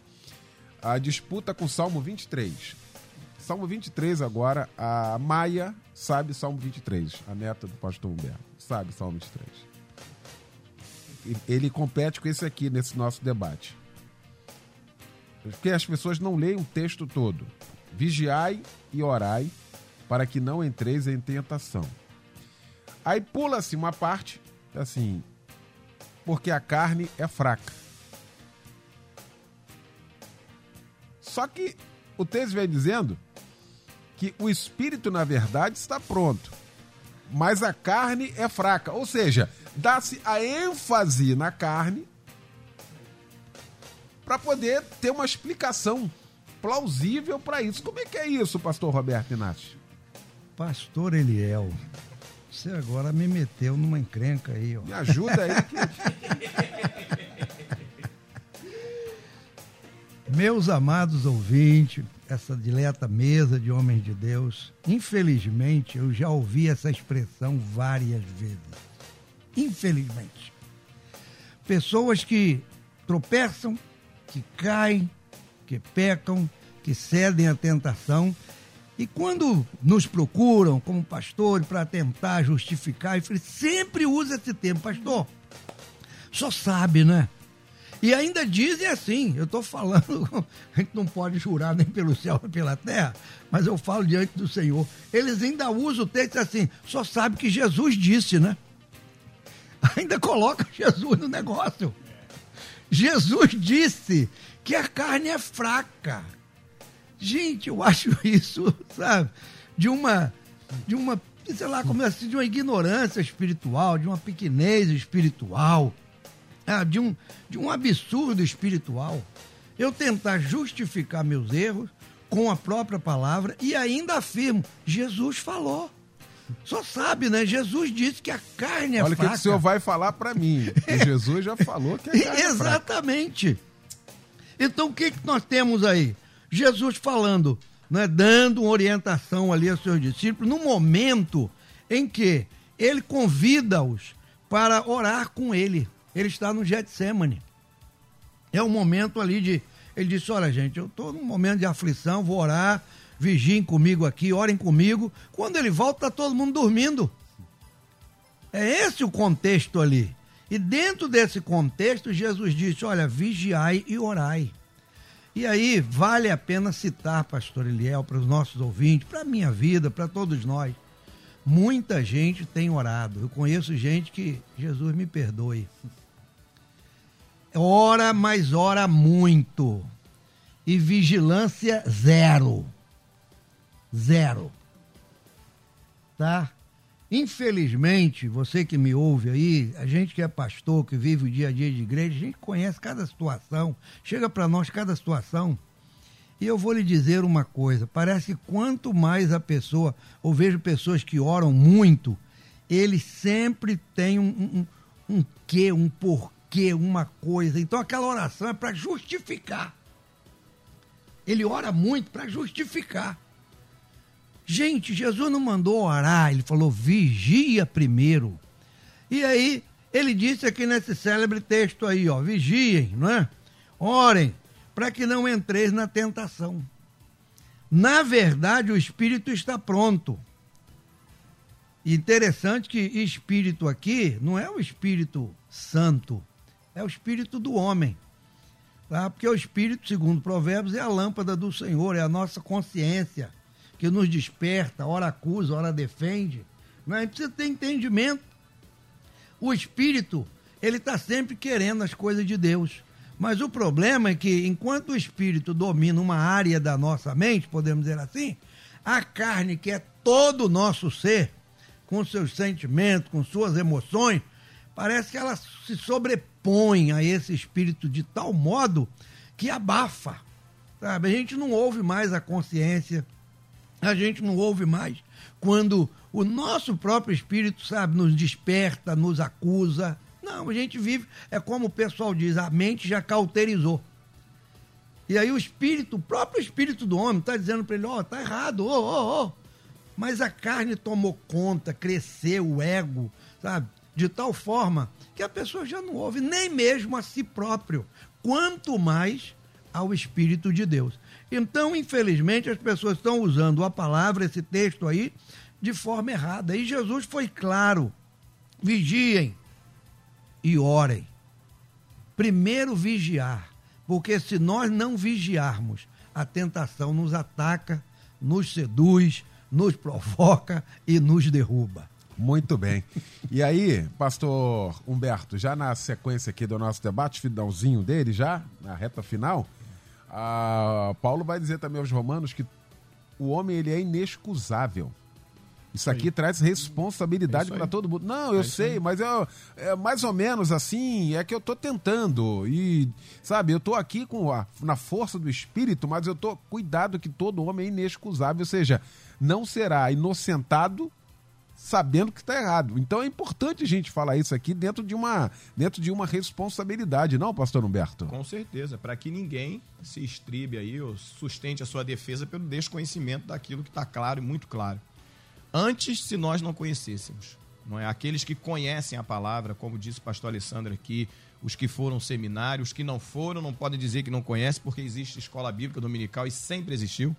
a disputa com Salmo 23. Salmo 23 agora, a Maia sabe Salmo 23, a neta do pastor Humberto, sabe Salmo 23. Ele compete com esse aqui nesse nosso debate. Porque as pessoas não leem o texto todo. Vigiai e orai para que não entreis em tentação. Aí pula-se uma parte, assim, porque a carne é fraca. Só que o texto vem dizendo que o espírito, na verdade, está pronto, mas a carne é fraca. Ou seja, dá-se a ênfase na carne para poder ter uma explicação plausível para isso. Como é que é isso, pastor Roberto Inácio? Pastor Eliel, você agora me meteu numa encrenca aí, ó. Me ajuda aí. Que... Meus amados ouvintes, essa dileta mesa de homens de Deus, infelizmente eu já ouvi essa expressão várias vezes. Infelizmente. Pessoas que tropeçam, que caem, que pecam, que cedem à tentação. E quando nos procuram como pastor para tentar justificar, ele sempre usa esse termo, pastor. Só sabe, né? E ainda dizem assim, eu estou falando, a gente não pode jurar nem pelo céu nem pela terra, mas eu falo diante do Senhor. Eles ainda usam o texto assim, só sabe que Jesus disse, né? Ainda coloca Jesus no negócio. Jesus disse que a carne é fraca. Gente, eu acho isso, sabe, de uma, de uma, sei lá, como assim, de uma ignorância espiritual, de uma pequenez espiritual, ah, de, um, de um absurdo espiritual. Eu tentar justificar meus erros com a própria palavra e ainda afirmo, Jesus falou. Só sabe, né? Jesus disse que a carne é Olha fraca. Olha o que o senhor vai falar para mim. Jesus já falou que a carne Exatamente. É fraca. Então o que, que nós temos aí? Jesus falando, né, dando uma orientação ali aos seus discípulos, no momento em que ele convida-os para orar com ele. Ele está no Getsemane. É um momento ali de. Ele disse: Olha, gente, eu estou num momento de aflição, vou orar, vigiem comigo aqui, orem comigo. Quando ele volta, está todo mundo dormindo. É esse o contexto ali. E dentro desse contexto, Jesus disse: Olha, vigiai e orai. E aí, vale a pena citar, pastor Eliel, para os nossos ouvintes, para a minha vida, para todos nós. Muita gente tem orado. Eu conheço gente que, Jesus me perdoe. Ora, mas ora muito. E vigilância zero. Zero. Tá? Infelizmente, você que me ouve aí, a gente que é pastor, que vive o dia a dia de igreja, a gente conhece cada situação, chega para nós cada situação. E eu vou lhe dizer uma coisa: parece que quanto mais a pessoa, ou vejo pessoas que oram muito, eles sempre têm um, um, um quê, um porquê, uma coisa. Então aquela oração é para justificar. Ele ora muito para justificar. Gente, Jesus não mandou orar, ele falou vigia primeiro. E aí, ele disse aqui nesse célebre texto aí, ó, vigiem, não é? Orem, para que não entreis na tentação. Na verdade, o espírito está pronto. Interessante que espírito aqui não é o espírito santo, é o espírito do homem. Tá? Porque o espírito, segundo Provérbios, é a lâmpada do Senhor, é a nossa consciência que nos desperta, ora acusa, ora defende. Não é? precisa ter entendimento. O espírito, ele está sempre querendo as coisas de Deus. Mas o problema é que, enquanto o espírito domina uma área da nossa mente, podemos dizer assim, a carne, que é todo o nosso ser, com seus sentimentos, com suas emoções, parece que ela se sobrepõe a esse espírito de tal modo que abafa. Sabe? A gente não ouve mais a consciência, a gente não ouve mais quando o nosso próprio espírito, sabe, nos desperta, nos acusa. Não, a gente vive, é como o pessoal diz, a mente já cauterizou. E aí o espírito, o próprio espírito do homem, está dizendo para ele: ó, oh, tá errado, ô, ô, ô. Mas a carne tomou conta, cresceu o ego, sabe? De tal forma que a pessoa já não ouve nem mesmo a si próprio, quanto mais ao Espírito de Deus. Então, infelizmente, as pessoas estão usando a palavra, esse texto aí, de forma errada. E Jesus foi claro: vigiem e orem. Primeiro vigiar, porque se nós não vigiarmos, a tentação nos ataca, nos seduz, nos provoca e nos derruba. Muito bem. E aí, pastor Humberto, já na sequência aqui do nosso debate, finalzinho dele, já, na reta final, Paulo vai dizer também aos romanos que o homem ele é inexcusável. Isso aqui traz responsabilidade É para todo mundo. Não, eu É sei, aí. mas eu, é mais ou menos assim, é que eu tô tentando. E, sabe, eu tô aqui com a, na força do espírito, mas eu tô cuidado que todo homem é inexcusável, ou seja, não será inocentado sabendo que está errado. Então é importante a gente falar isso aqui dentro de uma, dentro de uma responsabilidade, não, pastor Humberto? Com certeza, para que ninguém se estribe aí ou sustente a sua defesa pelo desconhecimento daquilo que está claro e muito claro. Antes, se nós não conhecêssemos, não é? Aqueles que conhecem a palavra, como disse o pastor Alessandro aqui, os que foram seminários, os que não foram, não podem dizer que não conhecem, porque existe escola bíblica dominical e sempre existiu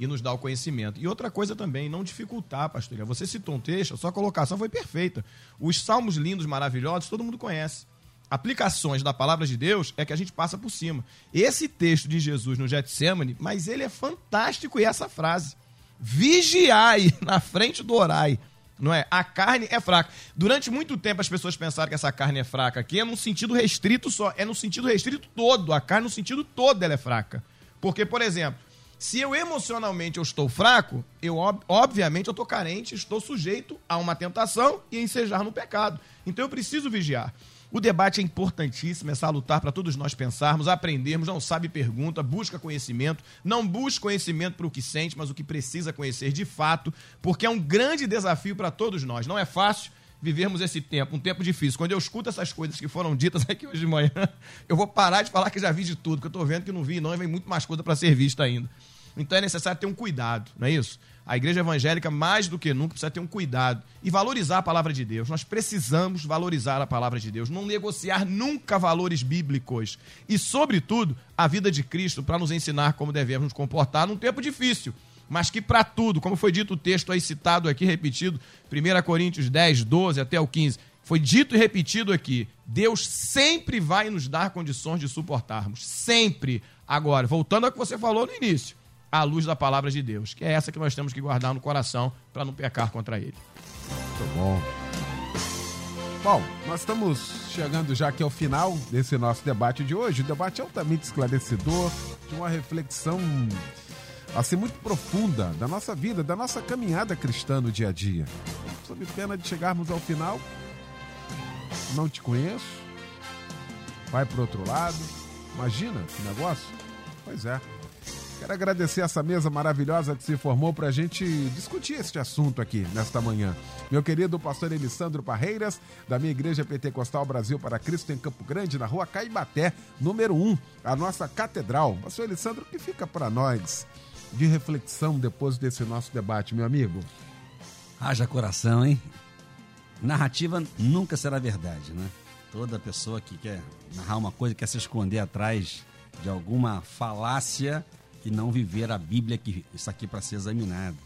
e nos dá o conhecimento. E outra coisa também, não dificultar, pastor. Você citou um texto, a sua colocação foi perfeita. Os salmos lindos, maravilhosos, todo mundo conhece. Aplicações da palavra de Deus é que a gente passa por cima. Esse texto de Jesus no Getsemane, mas ele é fantástico e essa frase. Vigiai na frente do orai. Não é? A carne é fraca. Durante muito tempo as pessoas pensaram que essa carne é fraca aqui é num sentido restrito só, é no sentido restrito todo. A carne no sentido todo ela é fraca. Porque, por exemplo, se eu emocionalmente eu estou fraco, eu ob- obviamente eu estou carente, estou sujeito a uma tentação e ensejar no pecado. Então eu preciso vigiar. O debate é importantíssimo, é salutar para todos nós pensarmos, aprendermos, não sabe pergunta, busca conhecimento, não busca conhecimento para o que sente, mas o que precisa conhecer de fato, porque é um grande desafio para todos nós. Não é fácil vivermos esse tempo, um tempo difícil. Quando eu escuto essas coisas que foram ditas aqui hoje de manhã, eu vou parar de falar que já vi de tudo, que eu estou vendo que não vi não, e vem muito mais coisa para ser vista ainda. Então é necessário ter um cuidado, não é isso? A igreja evangélica, mais do que nunca, precisa ter um cuidado e valorizar a palavra de Deus. Nós precisamos valorizar a palavra de Deus, não negociar nunca valores bíblicos. E, sobretudo, a vida de Cristo para nos ensinar como devemos nos comportar num tempo difícil. Mas que para tudo, como foi dito o texto aí citado aqui, repetido, 1 Coríntios 10, 12 até o 15, foi dito e repetido aqui: Deus sempre vai nos dar condições de suportarmos. Sempre. Agora, voltando ao que você falou no início, à luz da palavra de Deus, que é essa que nós temos que guardar no coração para não pecar contra ele. Muito bom. Bom, nós estamos chegando já aqui ao final desse nosso debate de hoje. O debate é altamente esclarecedor, de uma reflexão assim muito profunda da nossa vida, da nossa caminhada cristã no dia a dia. Sob pena de chegarmos ao final, não te conheço, vai pro outro lado. Imagina que negócio? Pois é. Quero agradecer essa mesa maravilhosa que se formou para a gente discutir este assunto aqui nesta manhã. Meu querido pastor Elissandro Parreiras, da minha Igreja Pentecostal Brasil para Cristo em Campo Grande, na rua Caibaté, número 1, a nossa catedral. Pastor Elissandro, o que fica para nós de reflexão depois desse nosso debate, meu amigo? Haja coração, hein? Narrativa nunca será verdade, né? Toda pessoa que quer narrar uma coisa, quer se esconder atrás de alguma falácia e não viver a Bíblia que está aqui para ser examinada.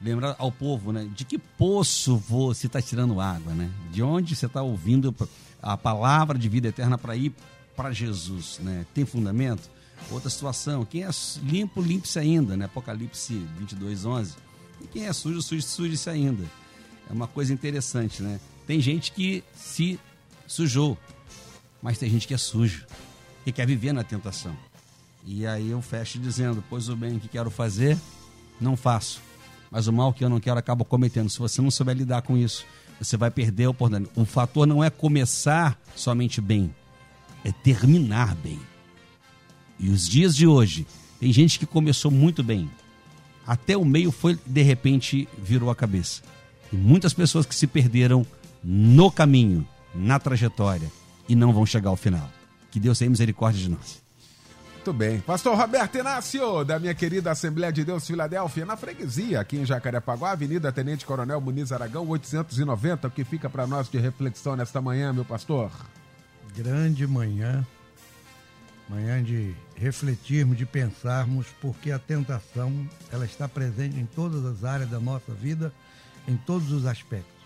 Lembrar ao povo, né? De que poço você está tirando água, né? De onde você está ouvindo a palavra de vida eterna para ir para Jesus, né? Tem fundamento? Outra situação, quem é limpo, limpe-se ainda, né? Apocalipse 22, 11. E quem é sujo, suje, suje-se ainda. É uma coisa interessante, né? Tem gente que se sujou, mas tem gente que é sujo, que quer viver na tentação. E aí eu fecho dizendo: Pois o bem que quero fazer, não faço. Mas o mal que eu não quero, acabo cometendo. Se você não souber lidar com isso, você vai perder a oportunidade. O fator não é começar somente bem, é terminar bem. E os dias de hoje, tem gente que começou muito bem. Até o meio foi, de repente, virou a cabeça. E muitas pessoas que se perderam no caminho, na trajetória, e não vão chegar ao final. Que Deus tenha misericórdia de nós. Muito bem. Pastor Roberto Inácio, da minha querida Assembleia de Deus Filadélfia, na freguesia, aqui em Jacarepaguá, Avenida Tenente Coronel Muniz Aragão, 890, o que fica para nós de reflexão nesta manhã, meu pastor? Grande manhã, manhã de refletirmos, de pensarmos, porque a tentação, ela está presente em todas as áreas da nossa vida, em todos os aspectos.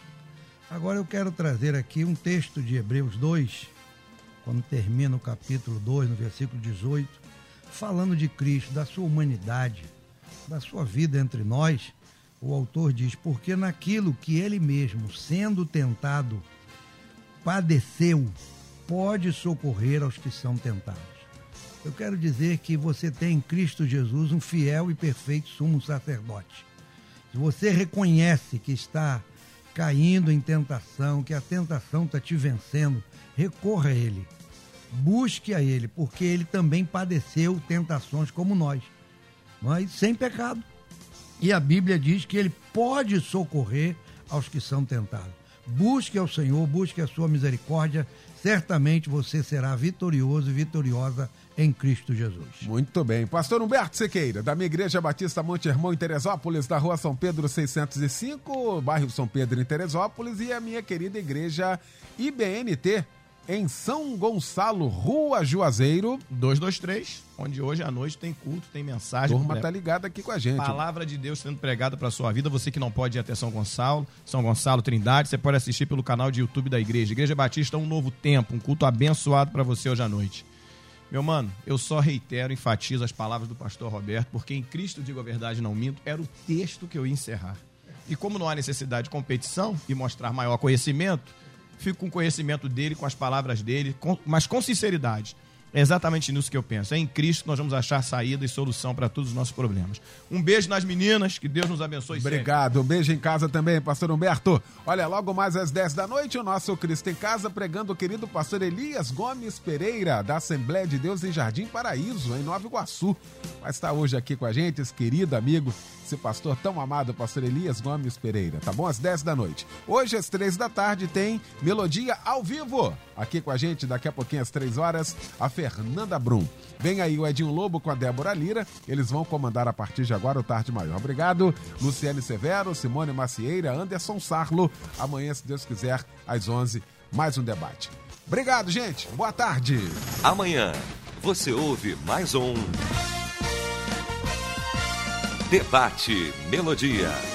Agora eu quero trazer aqui um texto de Hebreus 2, quando termina o capítulo 2, no versículo 18, falando de Cristo, da sua humanidade, da sua vida entre nós, o autor diz: Porque naquilo que ele mesmo, sendo tentado, padeceu, pode socorrer aos que são tentados. Eu quero dizer que você tem em Cristo Jesus um fiel e perfeito sumo sacerdote, Se você reconhece que está caindo em tentação, que a tentação está te vencendo, recorra a Ele. Busque a Ele, porque Ele também padeceu tentações como nós, mas sem pecado. E a Bíblia diz que Ele pode socorrer aos que são tentados. Busque ao Senhor, busque a sua misericórdia, certamente você será vitorioso e vitoriosa em Cristo Jesus. Muito bem. Pastor Humberto Sequeira, da minha Igreja Batista Monte Hermão em Teresópolis, da rua São Pedro 605, bairro São Pedro em Teresópolis, e a minha querida Igreja IBNT em São Gonçalo, Rua Juazeiro. 223, onde hoje à noite tem culto, tem mensagem. Turma tá ligada aqui com a gente. Palavra de Deus sendo pregada para sua vida. Você que não pode ir até São Gonçalo, São Gonçalo Trindade, você pode assistir pelo canal de YouTube da igreja. Igreja Batista Um Novo Tempo, um culto abençoado para você hoje à noite. Meu mano, eu só reitero, enfatizo as palavras do pastor Roberto, porque em Cristo digo a verdade, não minto, era o texto que eu ia encerrar. E como não há necessidade de competição e mostrar maior conhecimento, fico com o conhecimento dele, com as palavras dele, com, mas com sinceridade. É exatamente nisso que eu penso. É em Cristo que nós vamos achar saída e solução para todos os nossos problemas. Um beijo nas meninas, que Deus nos abençoe Obrigado. Sempre. Um beijo em casa também, pastor Humberto. Olha, logo mais às 10 da noite, o nosso Cristo em Casa pregando o querido pastor Elias Gomes Pereira, da Assembleia de Deus em Jardim Paraíso, em Nova Iguaçu. Vai estar hoje aqui com a gente, esse querido amigo, esse pastor tão amado, pastor Elias Gomes Pereira, tá bom? Às 10 da noite. Hoje, às 3 da tarde, tem Melodia ao vivo. Aqui com a gente, daqui a pouquinho, às 3 horas, a Fernanda Brum. Vem aí o Edinho Lobo com a Débora Lira. Eles vão comandar a partir de agora o Tarde Maior. Obrigado, Luciane Severo, Simone Macieira, Anderson Sarlo. Amanhã, se Deus quiser, às 11, mais um debate. Obrigado, gente. Boa tarde. Amanhã, você ouve mais um. Debate Melodia.